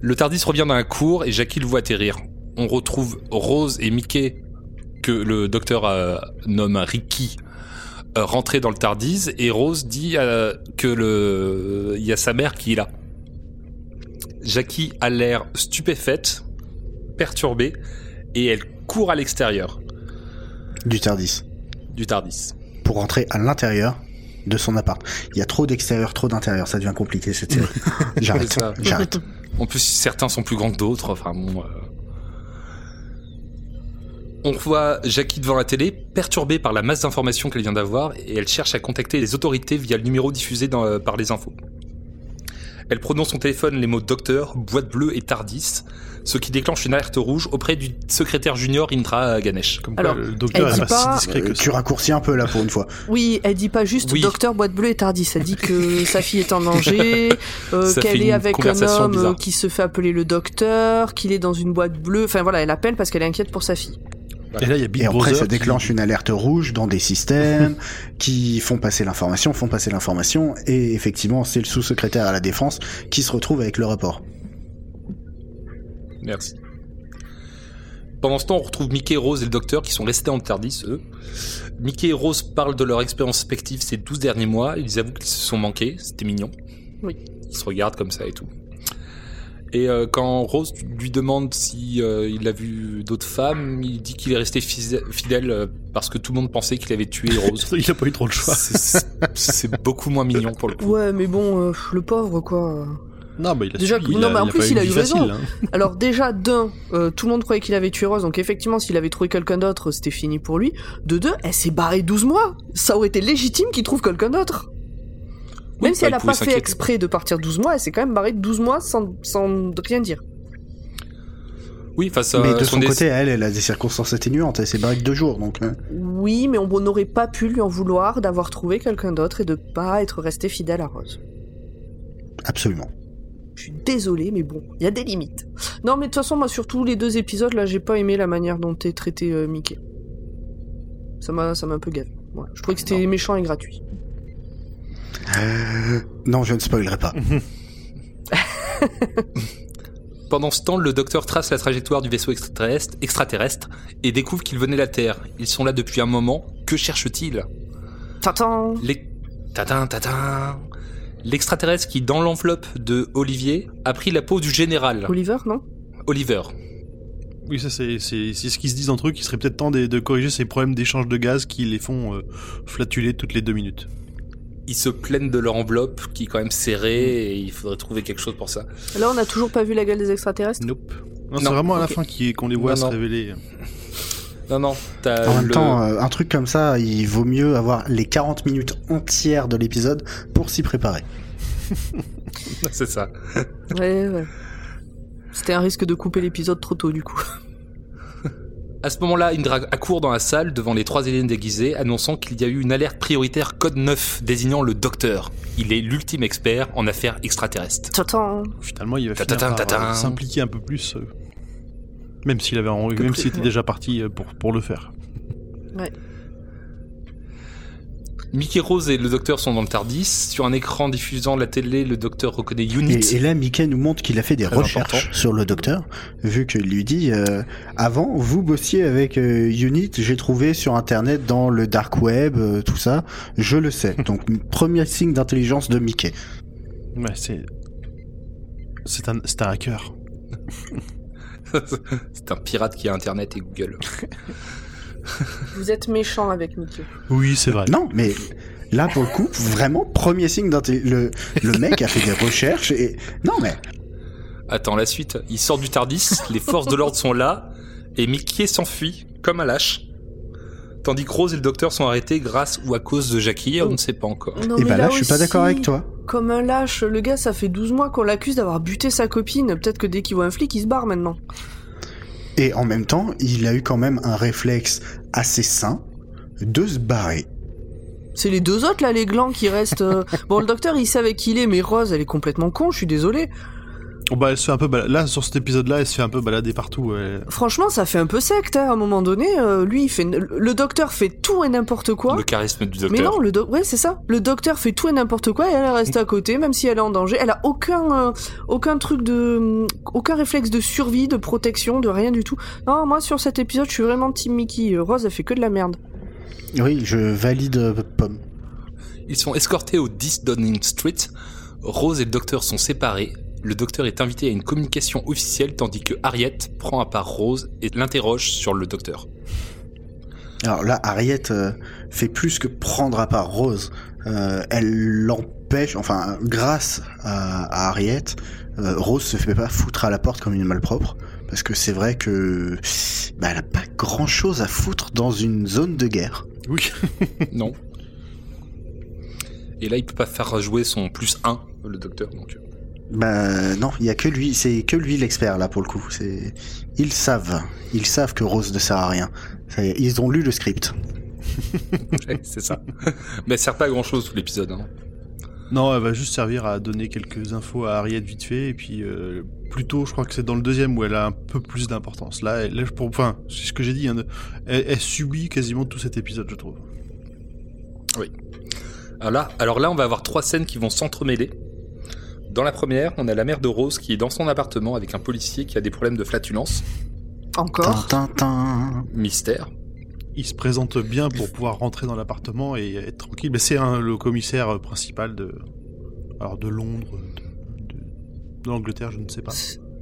Le Tardis revient dans la cour et Jackie le voit atterrir. On retrouve Rose et Mickey que le docteur euh, nomme Ricky euh, rentrer dans le Tardis et Rose dit euh, que le il y a sa mère qui est là. Jackie a l'air stupéfaite, perturbée et elle court à l'extérieur Du Tardis. du Tardis. Pour rentrer à l'intérieur de son appart. Il y a trop d'extérieur, trop d'intérieur. Ça devient compliqué cette série. J'arrête. J'arrête. En plus, certains sont plus grands que d'autres. Enfin bon. Euh. On voit Jackie devant la télé, perturbée par la masse d'informations qu'elle vient d'avoir, et elle cherche à contacter les autorités via le numéro diffusé dans- euh, par les infos. Elle prononce son téléphone les mots docteur, boîte bleue et Tardis, ce qui déclenche une alerte rouge auprès du secrétaire junior Indra Ganesh. Comme quoi, Alors, le docteur elle est dit pas, pas- si discret Euh, que tu ça. raccourcis un peu là pour une fois. Oui, elle dit pas juste Oui. docteur boîte bleue et tardis. Elle dit que sa fille est en danger, euh, qu'elle est avec un homme bizarre. euh, qui se fait appeler le docteur, qu'il est dans une boîte bleue. Enfin voilà, elle appelle parce qu'elle est inquiète pour sa fille. Et là, il y a Big Et après, ça qui- déclenche une alerte rouge dans des systèmes qui font passer l'information, font passer l'information, et effectivement, c'est le sous-secrétaire à la défense qui se retrouve avec le rapport. Merci. Pendant ce temps, on retrouve Mickey, Rose et le docteur qui sont restés en Tardis, eux. Mickey et Rose parlent de leur expérience respective ces 12 derniers mois. Ils avouent qu'ils se sont manqués. C'était mignon. Oui. Ils se regardent comme ça et tout. Et euh, quand Rose lui demande si euh, il a vu d'autres femmes, il dit qu'il est resté fidèle euh, parce que tout le monde pensait qu'il avait tué Rose. Il a pas eu trop le choix. C'est- beaucoup moins mignon pour le coup. Ouais, mais bon, euh, le pauvre quoi. Non, bah, il a Déjà non, mais en a plus, il a eu raison. hein. Alors déjà, d'un, euh, tout le monde croyait qu'il avait tué Rose, donc effectivement, s'il avait trouvé quelqu'un d'autre, c'était fini pour lui. De deux, elle s'est barrée 12 mois. Ça aurait été légitime qu'il trouve quelqu'un d'autre. Même si elle il a pouvait pas fait exprès de partir 12 mois, elle s'est quand même barrée 12 mois sans, sans rien dire. Oui, face à Mais de son côté, elle, elle a des circonstances atténuantes, elle s'est barrée que deux jours, donc... euh, Oui, mais on n'aurait pas pu lui en vouloir d'avoir trouvé quelqu'un d'autre et de pas être resté fidèle à Rose. absolument. Je suis désolée, mais bon, il y a des limites. Non, mais de toute façon, moi, sur tous les deux épisodes, là, j'ai pas aimé la manière dont est traité euh, Mickey. Ça m'a, ça m'a un peu gavé. Voilà. Je trouvais que c'était méchant et gratuit. Non, je ne spoilerai pas. Pendant ce temps, le docteur trace la trajectoire du vaisseau extraterrestre, extraterrestre et découvre qu'il venait de la Terre. Ils sont là depuis un moment. Que cherche-t-il? T'attends Les... Tatin, tatin. L'extraterrestre qui, dans l'enveloppe de Olivier, a pris la peau du général, Oliver, non? Oliver. Oui, ça c'est c'est c'est ce qu'ils se disent entre eux qu'il serait peut-être temps de, de corriger ces problèmes d'échange de gaz qui les font euh, flatuler toutes les deux minutes. Ils se plaignent de leur enveloppe qui est quand même serrée et il faudrait trouver quelque chose pour ça. Là, on n'a toujours pas vu la gueule des extraterrestres Nope. Non, c'est Non, vraiment à la fin qu'on les voit Non, se non. révéler. Non, non, t'as En même le- temps, euh, un truc comme ça, il vaut mieux avoir les 40 minutes entières de l'épisode pour s'y préparer. c'est ça. Ouais, ouais. C'était un risque de couper l'épisode trop tôt, du coup. À ce moment-là, Indra accourt dans la salle devant les trois aliens déguisés, annonçant qu'il y a eu une alerte prioritaire code 9 désignant le docteur. Il est l'ultime expert en affaires extraterrestres. T'attends Finalement, il va finir par euh, s'impliquer un peu plus, euh, même s'il avait, en- même s'il était ouais. déjà parti euh, pour pour le faire. Mickey Rose et le docteur sont dans le Tardis. Sur un écran diffusant la télé, le docteur reconnaît Unit. Et, et là, Mickey nous montre qu'il a fait des Très recherches important. sur le docteur, vu qu'il lui dit euh, avant, vous bossiez avec euh, Unit, j'ai trouvé sur internet dans le dark web, euh, tout ça, je le sais. Donc premier signe d'intelligence de Mickey. Ouais, c'est c'est un c'est un hacker. C'est un pirate qui a Internet et Google. Vous êtes méchant avec Mickey. Oui, c'est vrai. Non, mais là pour le coup, vraiment premier signe d'intelligence. Le, le mec a fait des recherches et non mais Attends, la suite. Il sort du Tardis, les forces de l'ordre sont là, et Mickey s'enfuit, comme un lâche. Tandis que Rose et le docteur sont arrêtés grâce ou à cause de Jackie, on ne sait pas encore. Non, et mais bah là, je suis pas d'accord avec toi. Comme un lâche, le gars, ça fait 12 mois qu'on l'accuse d'avoir buté sa copine. Peut-être que dès qu'il voit un flic, il se barre maintenant. Et en même temps, il a eu quand même un réflexe assez sain de se barrer. C'est les deux autres, là, les glands qui restent. euh. Bon, le docteur, il sait avec qui il est, mais Rose, elle est complètement con, je suis désolé. Bah, elle se fait un peu bala- Là, sur cet épisode-là, elle se fait un peu balader partout. ouais. Franchement, ça fait un peu secte, hein, à un moment donné. euh, lui, il fait, le docteur fait tout et n'importe quoi. Le charisme du docteur. Mais non, le doc- ouais, c'est ça. Le docteur fait tout et n'importe quoi et elle reste à côté, même si elle est en danger. Elle a aucun, euh, aucun truc de, aucun réflexe de survie, de protection, de rien du tout. Non, moi, sur cet épisode, je suis vraiment Team Mickey. Euh, Rose, elle fait que de la merde. Oui, je valide Pomme. Ils sont escortés au 10 Downing Street. Rose et le docteur sont séparés. Le docteur est invité à une communication officielle tandis que Harriet prend à part Rose et l'interroge sur le docteur. Alors là, Harriet euh, fait plus que prendre à part Rose. Euh, elle l'empêche, enfin, grâce à, à Harriet, euh, Rose se fait pas foutre à la porte comme une malpropre. Parce que c'est vrai que bah, elle a pas grand chose à foutre dans une zone de guerre. Oui. Non. Et là, il peut pas faire jouer son plus 1, le docteur. Donc, euh, Bah non, il y a que lui, c'est que lui l'expert là pour le coup. C'est ils savent, ils savent que Rose ne sert à rien. Ils ont lu le script. ouais, c'est ça. Mais elle sert pas à grand chose tout l'épisode. Hein. Non, elle va juste servir à donner quelques infos à Harriet vite fait, et puis euh, plutôt, je crois que c'est dans le deuxième où elle a un peu plus d'importance. Là, elle, là, pour, enfin, c'est ce que j'ai dit, hein, elle, elle subit quasiment tout cet épisode, je trouve. Alors là, alors là, on va avoir trois scènes qui vont s'entremêler. Dans la première, on a la mère de Rose qui est dans son appartement avec un policier qui a des problèmes de flatulence. Encore. Tintin. Mystère. Il se présente bien pour pouvoir rentrer dans l'appartement et être tranquille. Mais c'est le commissaire principal de, alors de Londres, de, de- de l'Angleterre, je ne sais pas.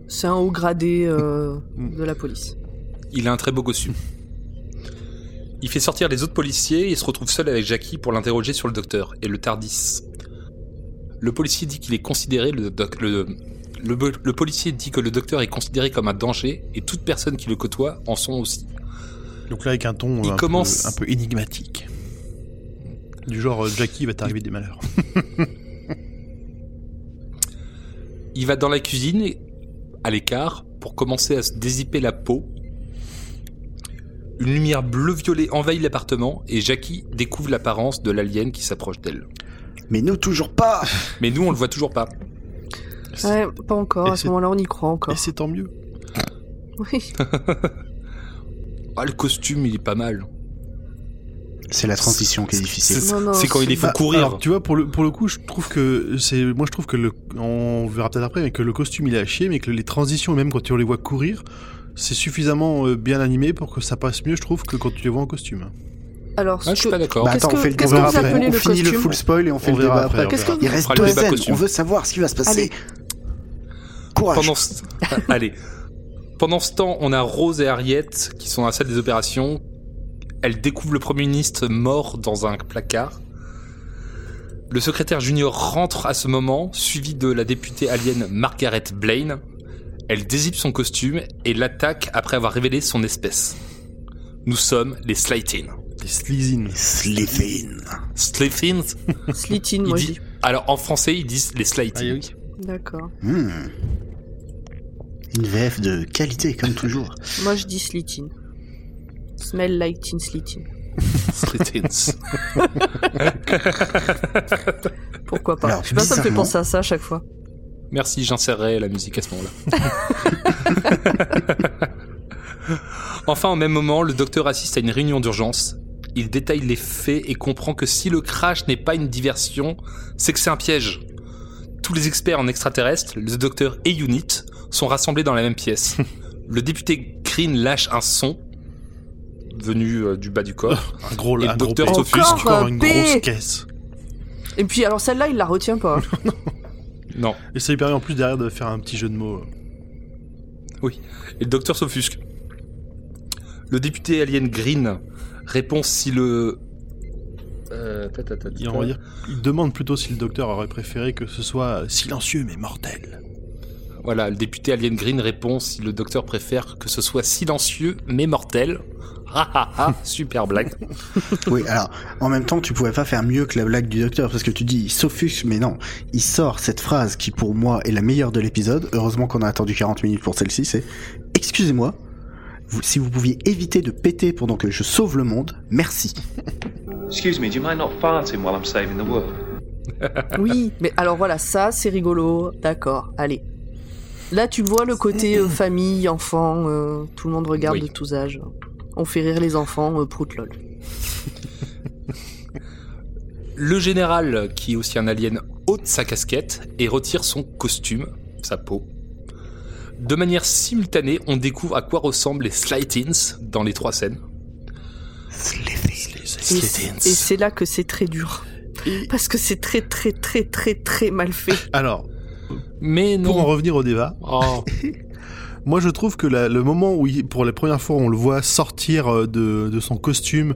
C'est un haut gradé euh, Mm. de la police. Il a un très beau costume. Il fait sortir les autres policiers et se retrouve seul avec Jackie pour l'interroger sur le docteur et le Tardis. Le policier dit qu'il est considéré le, doc- le, le, le policier dit que le docteur est considéré comme un danger et toute personne qui le côtoie en sont aussi. Donc là, avec un ton Il un, commence- peu, un peu énigmatique. Du genre, euh, Jackie va t'arriver des malheurs. Il va dans la cuisine à l'écart pour commencer à se dézipper la peau. Une lumière bleu-violet envahit l'appartement et Jackie découvre l'apparence de l'alien qui s'approche d'elle. Mais nous toujours pas. Mais nous, on le voit toujours pas. Ouais, pas encore. Et À ce moment-là, on y croit encore. Et c'est tant mieux. Oui. Ah, le costume, il est pas mal. C'est la transition qui est difficile. C'est quand il est faut Bah, courir. Alors, tu vois, pour le, pour le coup, je trouve que c'est, moi, je trouve que le, on verra peut-être après, mais que le costume il est à chier, mais que les transitions, même quand tu les vois courir, c'est suffisamment euh, bien animé pour que ça passe mieux, je trouve, que quand tu les vois en costume. Alors, ce Ah, je suis pas d'accord. Bah Qu'est-ce attends, on fait le débat après. On le finit le full spoil et on fait On le débat après, Il reste deux scènes. On veut savoir ce qui va se passer. Allez. Courage. Pendant ce... Allez. Pendant ce temps, on a Rose et Harriet qui sont à la salle des opérations. Elles découvrent le Premier ministre mort dans un placard. Le secrétaire junior rentre à ce moment, suivi de la députée alien Margaret Blaine. Elle dézippe son costume et l'attaque après avoir révélé son espèce. Nous sommes les Slytherin. Slizin. Slytherin. Slytherins Slitin, il moi dit- je dis. Alors en français, ils disent les Slytherins. Ah, oui. D'accord. Hmm. Une VF de qualité, comme toujours. Moi je dis Slitin. Smell like teen Slitin. Slytherins. Pourquoi pas Alors, Je sais pas, ça me fait penser à ça à chaque fois. Merci, j'insérerai la musique à ce moment-là. enfin, au même moment, le docteur assiste à une réunion d'urgence. Il détaille les faits et comprend que si le crash n'est pas une diversion, c'est que c'est un piège. Tous les experts en extraterrestres, le docteur et Unit, sont rassemblés dans la même pièce. Le député Green lâche un son venu euh, du bas du corps. Un gros, Et un le docteur s'offusque. Encore Encore une un grosse caisse. Et puis alors celle-là, il la retient pas. Non. Et ça lui permet en plus derrière de faire un petit jeu de mots. Oui. Et le docteur s'offusque. Le député alien Green répond si le. Euh, Il, dire, demande plutôt si le docteur aurait préféré que ce soit silencieux mais mortel. Voilà, le député alien Green répond si le docteur préfère que ce soit silencieux mais mortel. Ah ah ah, super blague. Oui, alors, en même temps, tu pouvais pas faire mieux que la blague du docteur, parce que tu dis, il s'offusque, mais non. Il sort cette phrase qui, pour moi, est la meilleure de l'épisode. Heureusement qu'on a attendu 40 minutes pour celle-ci, c'est, excusez-moi, vous- si vous pouviez éviter de péter pendant que je sauve le monde, merci. Excuse me, do you mind not farting while I'm saving the world? Oui, mais alors voilà, ça c'est rigolo. D'accord, allez. Là, tu vois le côté euh, famille, enfant, euh, tout le monde regarde Oui. de tous âges. On fait rire les enfants, euh, prout lol. Le général, qui est aussi un alien, ôte sa casquette et retire son costume, sa peau. De manière simultanée, on découvre à quoi ressemblent les Slightins dans les trois scènes. Et, et c'est là que c'est très dur. Parce que c'est très très très très très mal fait. Alors, Mais pour en non. revenir au débat, Oh, moi je trouve que la- le moment où, il- pour la première fois, on le voit sortir euh, de, de son costume,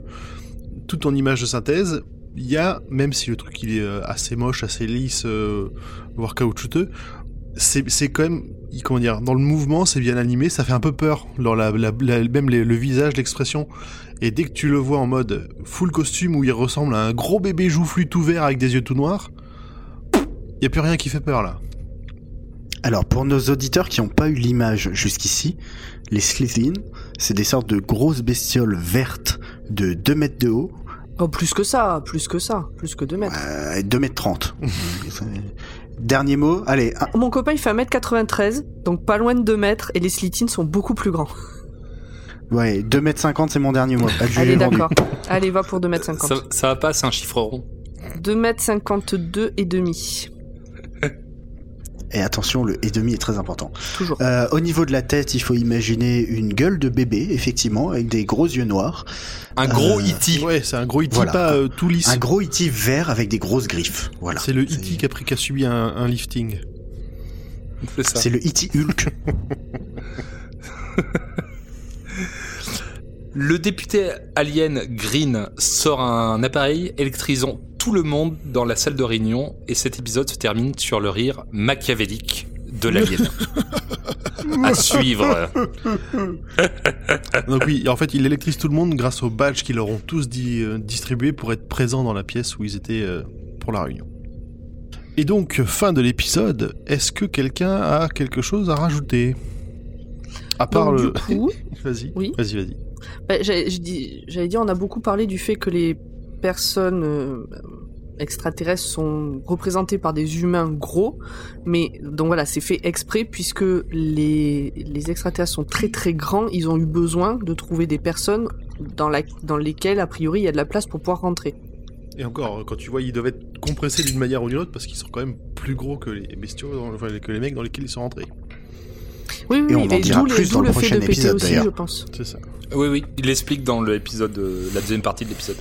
tout en image de synthèse, il y a, même si le truc il est euh, assez moche, assez lisse, euh, voire caoutchouteux, c'est c'est quand même, comment dire, dans le mouvement, c'est bien animé, ça fait un peu peur, dans la, la- la- même les- le visage, l'expression. Et dès que tu le vois en mode full costume où il ressemble à un gros bébé joufflu tout vert avec des yeux tout noirs, il y a plus rien qui fait peur là. Alors, pour nos auditeurs qui n'ont pas eu l'image jusqu'ici, les Slytherin, c'est des sortes de grosses bestioles vertes de 2 mètres de haut Oh, plus que ça, plus que ça, plus que 2 mètres. euh, et 2 mètres 30. Dernier mot, allez, un- Mon copain il fait 1m93, donc pas loin de 2 mètres, et les slitines sont beaucoup plus grands. ouais, 2 mètres 50 c'est mon dernier mot. Allez, d'accord. Allez, va pour 2m50. ça, ça va pas, c'est un chiffre rond. 2m52 et demi. Et attention, le et demi est très important. Toujours. Euh, au niveau de la tête, il faut imaginer une gueule de bébé, effectivement, avec des gros yeux noirs. Un gros Euh, E.T. Ouais, c'est un gros E.T. Voilà. pas euh, tout lisse. Un gros E.T. vert avec des grosses griffes. Voilà. C'est le E.T. qui a, pris- qui a subi un, un lifting. C'est ça. C'est le E.T. Hulk. Le député alien Green sort un appareil électrisant tout le monde dans la salle de réunion et cet épisode se termine sur le rire machiavélique de l'alien. à suivre. Donc oui, en fait, il électrise tout le monde grâce aux badges qu'ils leur ont tous dit, euh, distribués pour être présents dans la pièce où ils étaient euh, pour la réunion. Et donc, fin de l'épisode, est-ce que quelqu'un a quelque chose à rajouter? À part Donc, le... vas-y, Oui. vas-y, vas-y. bah, j'allais dire, on a beaucoup parlé du fait que les personnes euh, extraterrestres sont représentées par des humains gros, mais donc voilà, c'est fait exprès puisque les, les extraterrestres sont très très grands, ils ont eu besoin de trouver des personnes dans, la, dans lesquelles a priori il y a de la place pour pouvoir rentrer. Et encore, quand tu vois, ils doivent être compressés d'une manière ou d'une autre parce qu'ils sont quand même plus gros que les bestiaux, dans- enfin, que les mecs dans lesquels ils sont rentrés. Oui, oui, Et on en dira plus dans le prochain épisode, aussi, d'ailleurs. je pense. C'est ça. Oui, oui, il l'explique dans l'épisode, la deuxième partie de l'épisode.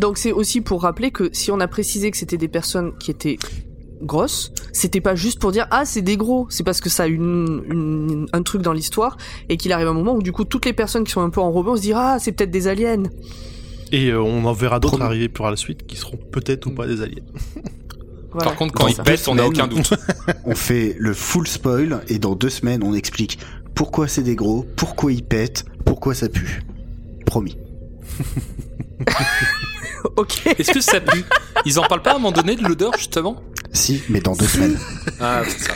Donc c'est aussi pour rappeler que si on a précisé que c'était des personnes qui étaient grosses, c'était pas juste pour dire ah c'est des gros, c'est parce que ça a une, une- un truc dans l'histoire et qu'il arrive un moment où du coup toutes les personnes qui sont un peu enrobées on se dit ah c'est peut-être des aliens. Et euh, on en verra d'autres arriver pour la suite qui seront peut-être ou pas des aliens. Voilà. Par contre, quand Dans il deux pète, on n'a aucun doute. On fait le full spoil et dans deux semaines, on explique pourquoi c'est des gros, pourquoi ils pètent, pourquoi ça pue. Promis. ok. Est-ce que ça pue? Ils en parlent pas à un moment donné de l'odeur, justement? Si, mais dans deux semaines. Ah, c'est ça.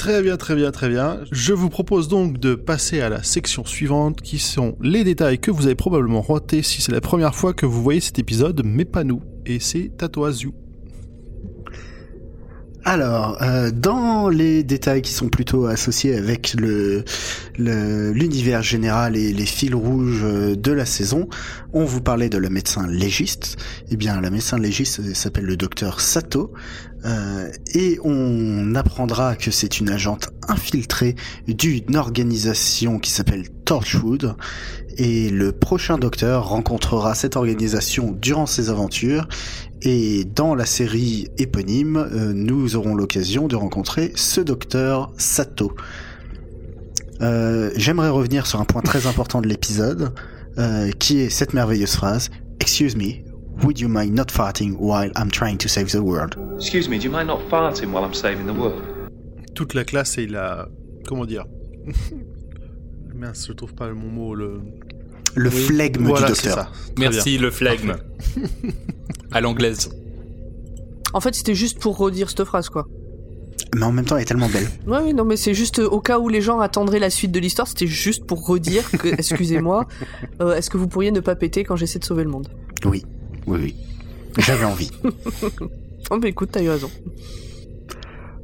Très bien, très bien, très bien. Je vous propose donc de passer à la section suivante qui sont les détails que vous avez probablement ratés si c'est la première fois que vous voyez cet épisode, mais pas nous. Et c'est Ziu. Alors, euh, dans les détails qui sont plutôt associés avec l'univers général et les fils rouges euh, de la saison, on vous parlait de le médecin légiste. Eh bien, la médecin légiste s'appelle le docteur Sato, euh, et on apprendra que c'est une agente infiltrée d'une organisation qui s'appelle Torchwood. Et le prochain docteur rencontrera cette organisation durant ses aventures et dans la série éponyme, euh, nous aurons l'occasion de rencontrer ce docteur Sato. Euh, J'aimerais revenir sur un point très important de l'épisode, euh, qui est cette merveilleuse phrase Excuse me, would you mind not farting while I'm trying to save the world? Excuse me, do you mind not farting while I'm saving the world? Toute la classe et la... Comment dire? Mince, je trouve pas mon mot, le... Le Oui, flegme voilà, du c'est docteur. Merci, le flegme. à l'anglaise. En fait c'était juste pour redire cette phrase quoi. Mais en même temps, elle est tellement belle. Ouais oui non mais c'est juste euh, au cas où les gens attendraient la suite de l'histoire c'était juste pour redire que excusez-moi euh, est-ce que vous pourriez ne pas péter quand j'essaie de sauver le monde? Oui, oui, oui. J'avais envie. Oh bah écoute t'as eu raison.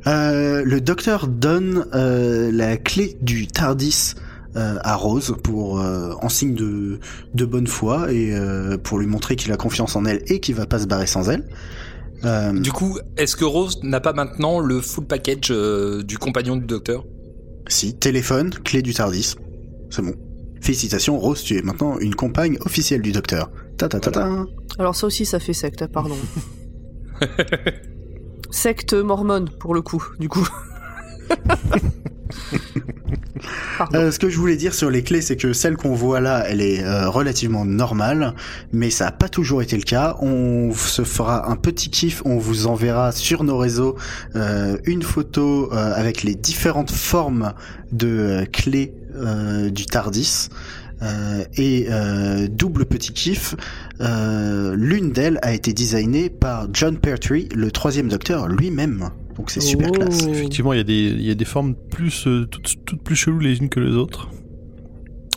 Euh, le docteur donne euh, la clé du Tardis euh, à Rose pour euh, en signe de, de bonne foi et euh, pour lui montrer qu'il a confiance en elle et qu'il va pas se barrer sans elle. Euh, Du coup, est-ce que Rose n'a pas maintenant le full package euh, du compagnon du docteur? Si, téléphone, clé du Tardis. C'est bon. Félicitations, Rose, tu es maintenant une compagne officielle du docteur. Ta ta ta ta. Alors ça aussi, ça fait secte, pardon. secte mormone, pour le coup, du coup. Euh, ce que je voulais dire sur les clés, c'est que celle qu'on voit là, elle est euh, relativement normale, mais ça n'a pas toujours été le cas. On se fera un petit kiff, on vous enverra sur nos réseaux euh, une photo avec les différentes formes de clés du Tardis. Et double petit kiff, l'une d'elles a été designée par John Pertwee, le troisième docteur lui-même. Donc c'est super Oh. classe. Effectivement, il y, a des, il y a des formes plus, euh, toutes, toutes plus cheloues les unes que les autres.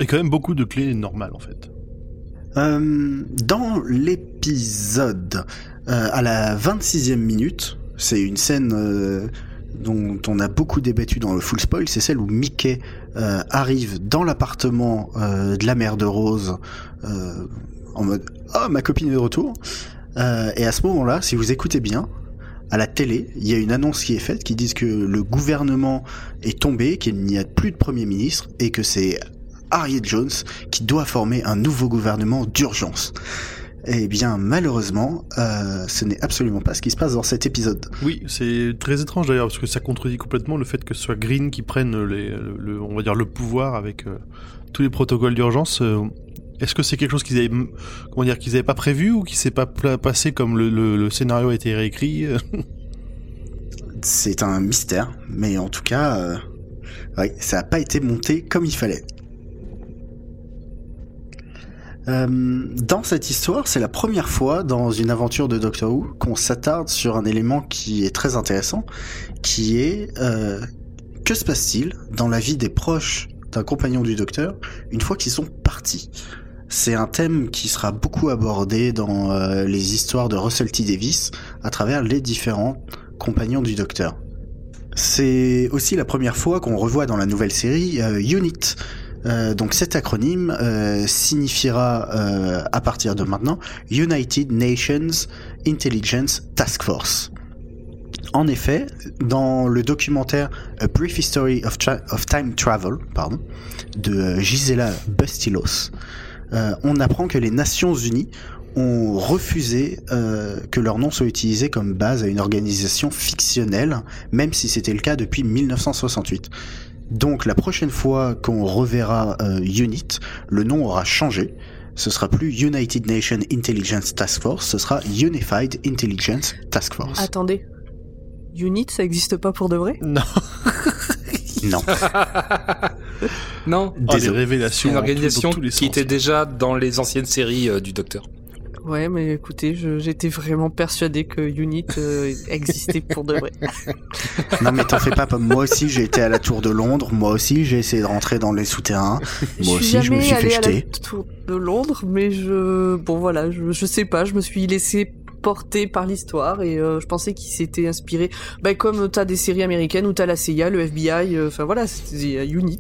Et quand même beaucoup de clés normales en fait. Euh, dans l'épisode, euh, à la 26e minute, c'est une scène euh, dont on a beaucoup débattu dans le full spoil, c'est celle où Mickey euh, arrive dans l'appartement euh, de la mère de Rose euh, en mode « Oh, ma copine est de retour Euh, Et à ce moment-là, si vous écoutez bien, à la télé, il y a une annonce qui est faite qui dit que le gouvernement est tombé, qu'il n'y a plus de Premier ministre et que c'est Harriet Jones qui doit former un nouveau gouvernement d'urgence. Eh bien, malheureusement, euh, ce n'est absolument pas ce qui se passe dans cet épisode. Oui, c'est très étrange d'ailleurs parce que ça contredit complètement le fait que ce soit Green qui prenne le pouvoir avec euh, tous les protocoles d'urgence. euh, Est-ce que c'est quelque chose qu'ils avaient, comment dire, qu'ils avaient pas prévu ou qui s'est pas passé comme le, scénario a été réécrit euh? C'est un mystère, mais en tout cas, euh, ça n'a pas été monté comme il fallait. Euh, dans cette histoire, c'est la première fois dans une aventure de Doctor Who qu'on s'attarde sur un élément qui est très intéressant, qui est que se passe-t-il dans la vie des proches d'un compagnon du Docteur une fois qu'ils sont partis? C'est un thème qui sera beaucoup abordé dans euh, les histoires de Russell T Davis à travers les différents compagnons du Docteur. C'est aussi la première fois qu'on revoit dans la nouvelle série euh, UNIT. Euh, donc cet acronyme signifiera à partir de maintenant United Nations Intelligence Task Force. En effet, dans le documentaire A Brief History of, Time Travel de Gisela Bustillos, euh, on apprend que les Nations Unies ont refusé euh, que leur nom soit utilisé comme base à une organisation fictionnelle, même si c'était le cas depuis 1968. Donc la prochaine fois qu'on reverra euh, UNIT, le nom aura changé. Ce sera plus United Nations Intelligence Task Force, ce sera Unified Intelligence Task Force. Attendez. Unit, ça existe pas pour de vrai? Non. Non, Non, Oh, des révélations. une tout- organisation dans tous les qui sens. était déjà dans les anciennes séries euh, du docteur. Ouais, mais écoutez, je- j'étais vraiment persuadé que Unit euh, existait pour de vrai. non mais t'en fais pas, Pomme. moi aussi j'ai été à la tour de Londres, moi aussi j'ai essayé de rentrer dans les souterrains, moi je suis aussi je me jamais suis fait allée à la jeter. tour de Londres, mais je, bon voilà, je, je sais pas, je me suis laissé porter par l'histoire et euh, je pensais qu'il s'était inspiré, bah comme t'as des séries américaines où t'as la CIA, le FBI, euh, enfin voilà, c'était euh, Unit.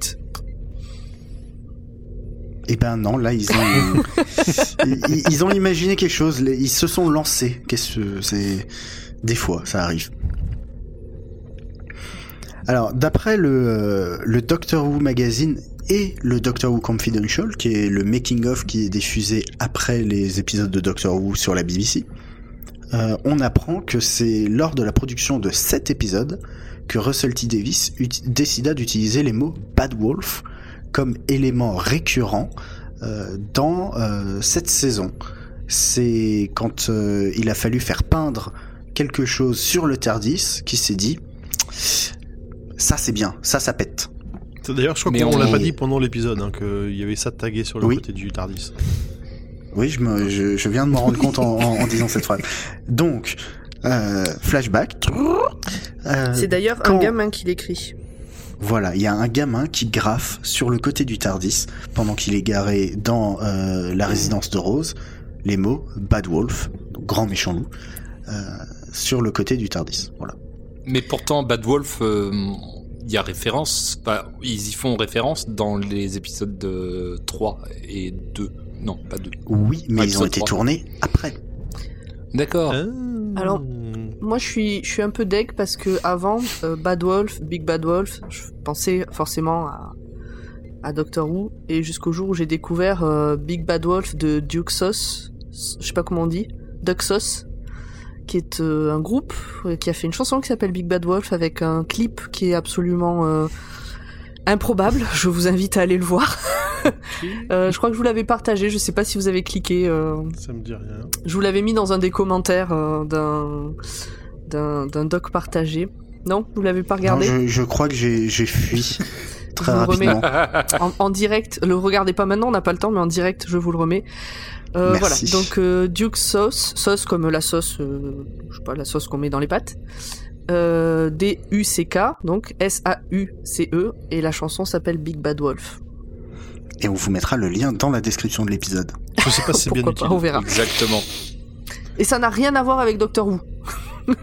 Eh ben non, là ils ont ils, ils ont imaginé quelque chose, ils se sont lancés. Qu'est-ce que c'est? Des fois ça arrive. Alors d'après le le Doctor Who magazine et le Doctor Who Confidential, qui est le making of qui est diffusé après les épisodes de Doctor Who sur la BBC, euh, on apprend que c'est lors de la production de cet épisode que Russell T Davis décida d'utiliser les mots Bad Wolf comme élément récurrent euh, dans euh, cette saison. C'est quand euh, il a fallu faire peindre quelque chose sur le Tardis qui s'est dit ça c'est bien, ça ça pète. D'ailleurs, je crois Mais qu'on on- l'a pas dit pendant l'épisode, hein, qu'il y avait ça tagué sur le Oui. côté du Tardis. Oui, je, me, je, je viens de m'en rendre compte en, en- en disant cette phrase. Donc, euh, flashback. Euh, C'est d'ailleurs quand- un gamin qui l'écrit. Voilà, il y a un gamin qui graffe sur le côté du Tardis pendant qu'il est garé dans euh, la résidence de Rose les mots Bad Wolf, donc grand méchant loup, euh, sur le côté du Tardis. Voilà. Mais pourtant, Bad Wolf, euh, il y a référence, bah, ils y font référence dans les épisodes de 3 et 2. Non, pas 2. Oui, mais Ah, ils ont été 3. tournés après. D'accord. Alors, Moi, je suis, je suis un peu deg parce que avant euh, Bad Wolf, Big Bad Wolf, je pensais forcément à, à Doctor Who et jusqu'au jour où j'ai découvert euh, Big Bad Wolf de Duke Sauce, je sais pas comment on dit, Sauce, qui est euh, un groupe qui a fait une chanson qui s'appelle Big Bad Wolf avec un clip qui est absolument euh, improbable. Je vous invite à aller le voir. Euh, je crois que je vous l'avais partagé. Je sais pas si vous avez cliqué. euh, Ça me dit rien. je vous l'avais mis dans un des commentaires euh, d'un d'un d'un doc partagé. Non, vous l'avez pas Non, regardé je, je crois que j'ai j'ai fui très Je vous le remets. rapidement. en, en direct. Le regardez pas maintenant, on n'a pas le temps, mais en direct, je vous le remets. Euh, voilà. Merci. Donc euh, Duke sauce, sauce comme la sauce, euh, je sais pas, la sauce qu'on met dans les pâtes. Euh, D U C K, donc S A U C E, et la chanson s'appelle Big Bad Wolf. Et on vous mettra le lien dans la description de l'épisode. Je sais pas si c'est bien utile. pas, on verra. Exactement. Et ça n'a rien à voir avec Doctor Who.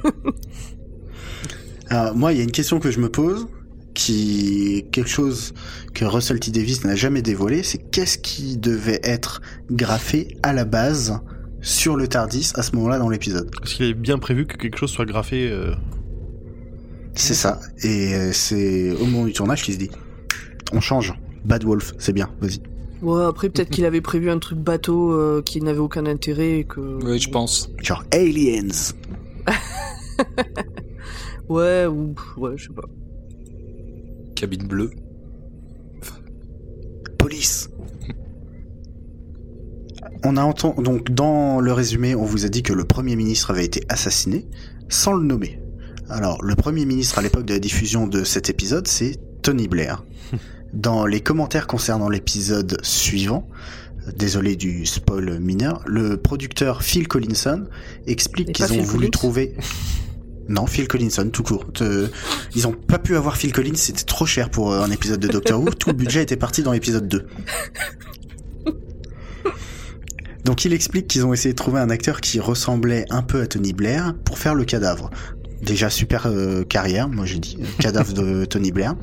Alors, moi, il y a une question que je me pose, qui est quelque chose que Russell T. Davis n'a jamais dévoilé, c'est qu'est-ce qui devait être graffé à la base sur le Tardis à ce moment-là dans l'épisode? Parce qu'il est bien prévu que quelque chose soit graffé. euh, C'est ça. Et euh, c'est au moment du tournage qu'il se dit, on change. Bad Wolf, c'est bien, vas-y. Ouais, après peut-être qu'il avait prévu un truc bateau euh, qui n'avait aucun intérêt et que. Oui, je pense. Genre Aliens. Ouais, ou ouais, je sais pas. Cabine bleue. Police. On a entendu, donc dans le résumé, on vous a dit que le Premier ministre avait été assassiné sans le nommer. Alors, le Premier ministre à l'époque de la diffusion de cet épisode, c'est Tony Blair. Dans les commentaires concernant l'épisode suivant, désolé du spoil mineur, le producteur Phil Collinson explique qu'ils ont Phil voulu Collins trouver... Non, Phil Collinson, tout court. Euh, Ils ont pas pu avoir Phil Collins, c'était trop cher pour euh, un épisode de Doctor Who. Tout le budget était parti dans l'épisode 2. Donc il explique qu'ils ont essayé de trouver un acteur qui ressemblait un peu à Tony Blair pour faire le cadavre. Déjà super euh, carrière, moi j'ai dit, cadavre de Tony Blair.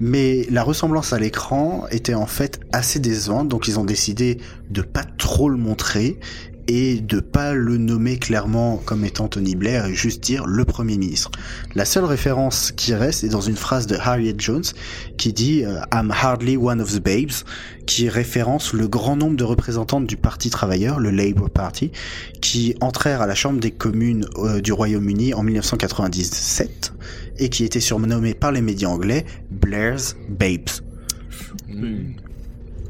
Mais la ressemblance à l'écran était en fait assez décevante, donc ils ont décidé de pas trop le montrer et de pas le nommer clairement comme étant Tony Blair et juste dire le Premier ministre. La seule référence qui reste est dans une phrase de Harriet Jones qui dit euh, I'm hardly one of the babes, qui référence le grand nombre de représentantes du Parti travailleur, le Labour Party, qui entrèrent à la Chambre des communes euh, du Royaume-Uni en 1997 et qui étaient surnommés par les médias anglais Blair's Babes. Hmm.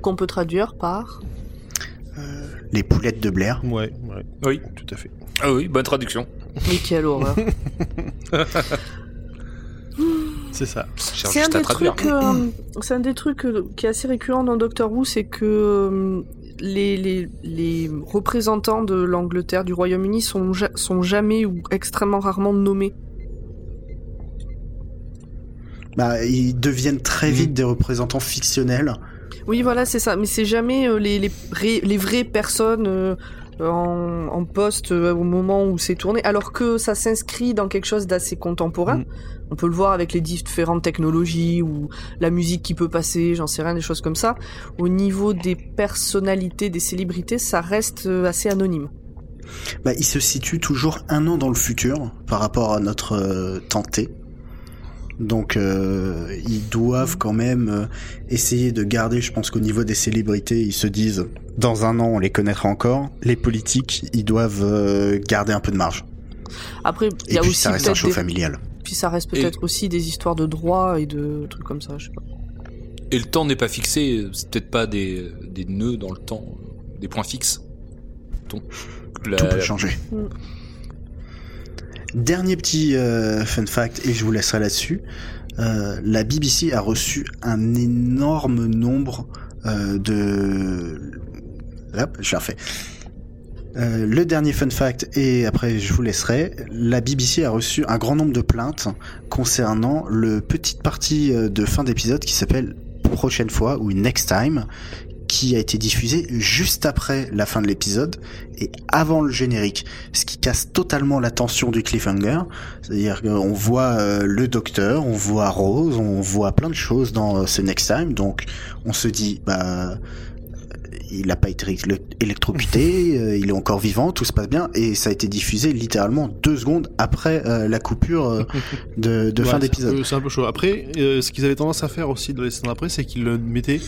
Qu'on peut traduire par. Les poulettes de Blair. Ouais, ouais, Oui. tout à fait. Ah oui, bonne traduction. Mais quelle horreur. C'est ça. Cherche C'est un des trucs, euh, c'est un des trucs euh, qui est assez récurrent dans Doctor Who, c'est que euh, les, les, les représentants de l'Angleterre, du Royaume-Uni, sont, ja- sont jamais ou extrêmement rarement nommés. Bah, ils deviennent très vite des représentants fictionnels. Oui, voilà, c'est ça. Mais c'est jamais euh, les, les, vrais- les vraies personnes euh, en, en poste euh, au moment où c'est tourné, alors que ça s'inscrit dans quelque chose d'assez contemporain. Mm. On peut le voir avec les différentes technologies ou la musique qui peut passer, j'en sais rien, des choses comme ça. Au niveau des personnalités, des célébrités, ça reste assez anonyme. Bah, ils se situent toujours un an dans le futur par rapport à notre euh, temps T. Donc euh, ils doivent quand même euh, essayer de garder, je pense qu'au niveau des célébrités, ils se disent, dans un an on les connaîtra encore. Les politiques, ils doivent euh, garder un peu de marge. Après, il Et y a puis aussi ça reste un show des... familial. puis ça reste peut-être aussi des histoires de droit et de trucs comme ça, je sais pas. Et le temps n'est pas fixé, c'est peut-être pas des, des nœuds dans le temps, des points fixes. Donc, la- Tout peut changer. Mm. Dernier petit euh, fun fact, et je vous laisserai là-dessus. Euh, la BBC a reçu un énorme nombre euh, de... Hop, je la refais. Euh, le dernier fun fact, et après je vous laisserai, la BBC a reçu un grand nombre de plaintes concernant le petite partie de fin d'épisode qui s'appelle Prochaine fois ou Next Time, qui a été diffusé juste après la fin de l'épisode et avant le générique, ce qui casse totalement la tension du cliffhanger. C'est-à-dire qu'on voit euh, le docteur, on voit Rose, on voit plein de choses dans euh, ce Next Time, donc on se dit, bah, il n'a pas été éle- électrocuté, euh, il est encore vivant, tout se passe bien, et ça a été diffusé littéralement deux secondes après euh, la coupure euh, de, de Ouais, fin d'épisode. C'est un peu chaud. Après, euh, ce qu'ils avaient tendance à faire aussi dans les scènes d'après, c'est qu'ils le mettaient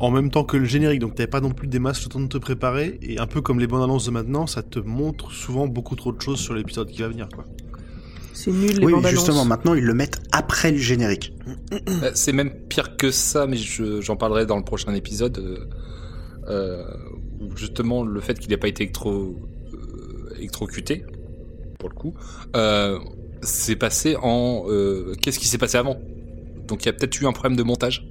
en même temps que le générique. Donc t'avais pas non plus des masses le temps de te préparer. Et un peu comme les bandes annonces de maintenant, ça te montre souvent beaucoup trop de choses sur l'épisode qui va venir. Quoi. C'est nul les Oui, bandes justement, annonces. maintenant ils le mettent après le générique. Euh, C'est même pire que ça, mais je- j'en parlerai dans le prochain épisode. euh, euh, justement, le fait qu'il n'ait pas été électro, euh, électrocuté, pour le coup, euh, c'est passé en... euh, Qu'est-ce qui s'est passé avant? Donc il y a peut-être eu un problème de montage.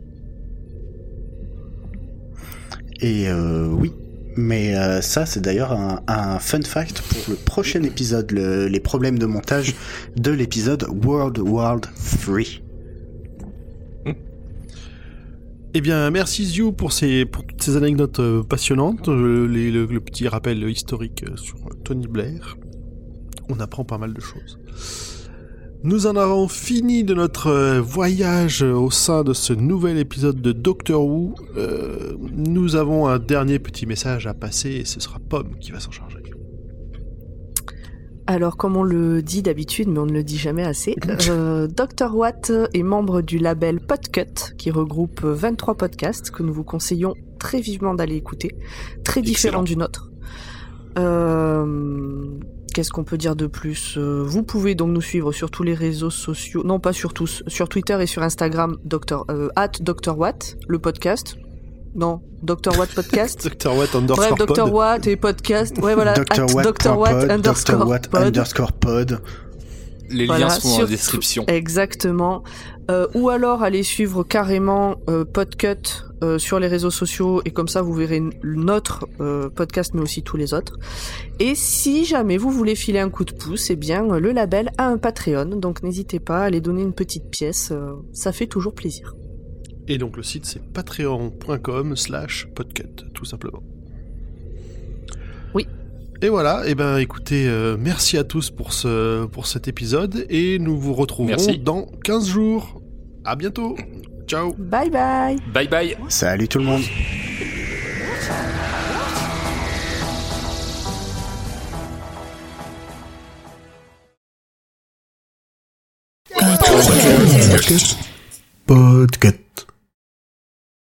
Et euh, oui. Mais euh, ça, c'est d'ailleurs un, un fun fact pour le prochain épisode, le- les problèmes de montage de l'épisode World World 3. Eh bien, merci Ziu pour, ces, pour toutes ces anecdotes euh, passionnantes, le, petit rappel historique sur Tony Blair. On apprend pas mal de choses. Nous en avons fini de notre euh, voyage euh, au sein de ce nouvel épisode de Doctor Who. Euh, nous avons un dernier petit message à passer et ce sera Pomme qui va s'en charger. Alors, comme on le dit d'habitude, mais on ne le dit jamais assez, euh, Dr. Watt est membre du label Podcut, qui regroupe 23 podcasts que nous vous conseillons très vivement d'aller écouter, très différents du nôtre. Euh, Qu'est-ce qu'on peut dire de plus Euh, Vous pouvez donc nous suivre sur tous les réseaux sociaux, non pas sur tous, sur Twitter et sur Instagram, Dr. euh, at Dr. Watt, le podcast. Non, Dr. Watt Podcast. Dr. Watt underscore Bref, Dr. pod. Watt et podcast. Ouais, voilà. Dr. at Watt. Dr. Watt Dr. underscore Watt pod. underscore pod. Les Voilà, liens sont dans sur- la description. Exactement. Euh, ou alors allez suivre carrément euh, Podcut euh, sur les réseaux sociaux et comme ça vous verrez notre euh, podcast mais aussi tous les autres. Et si jamais vous voulez filer un coup de pouce, eh bien euh, le label a un Patreon, donc n'hésitez pas à aller donner une petite pièce, euh, ça fait toujours plaisir. Et donc le site c'est patreon.com slash podcut, tout simplement. Oui. Et voilà, et ben écoutez, euh, merci à tous pour, ce, pour cet épisode et nous vous retrouverons Merci. dans 15 jours. À bientôt. Ciao. Bye bye Bye bye Salut tout le monde. Podcast.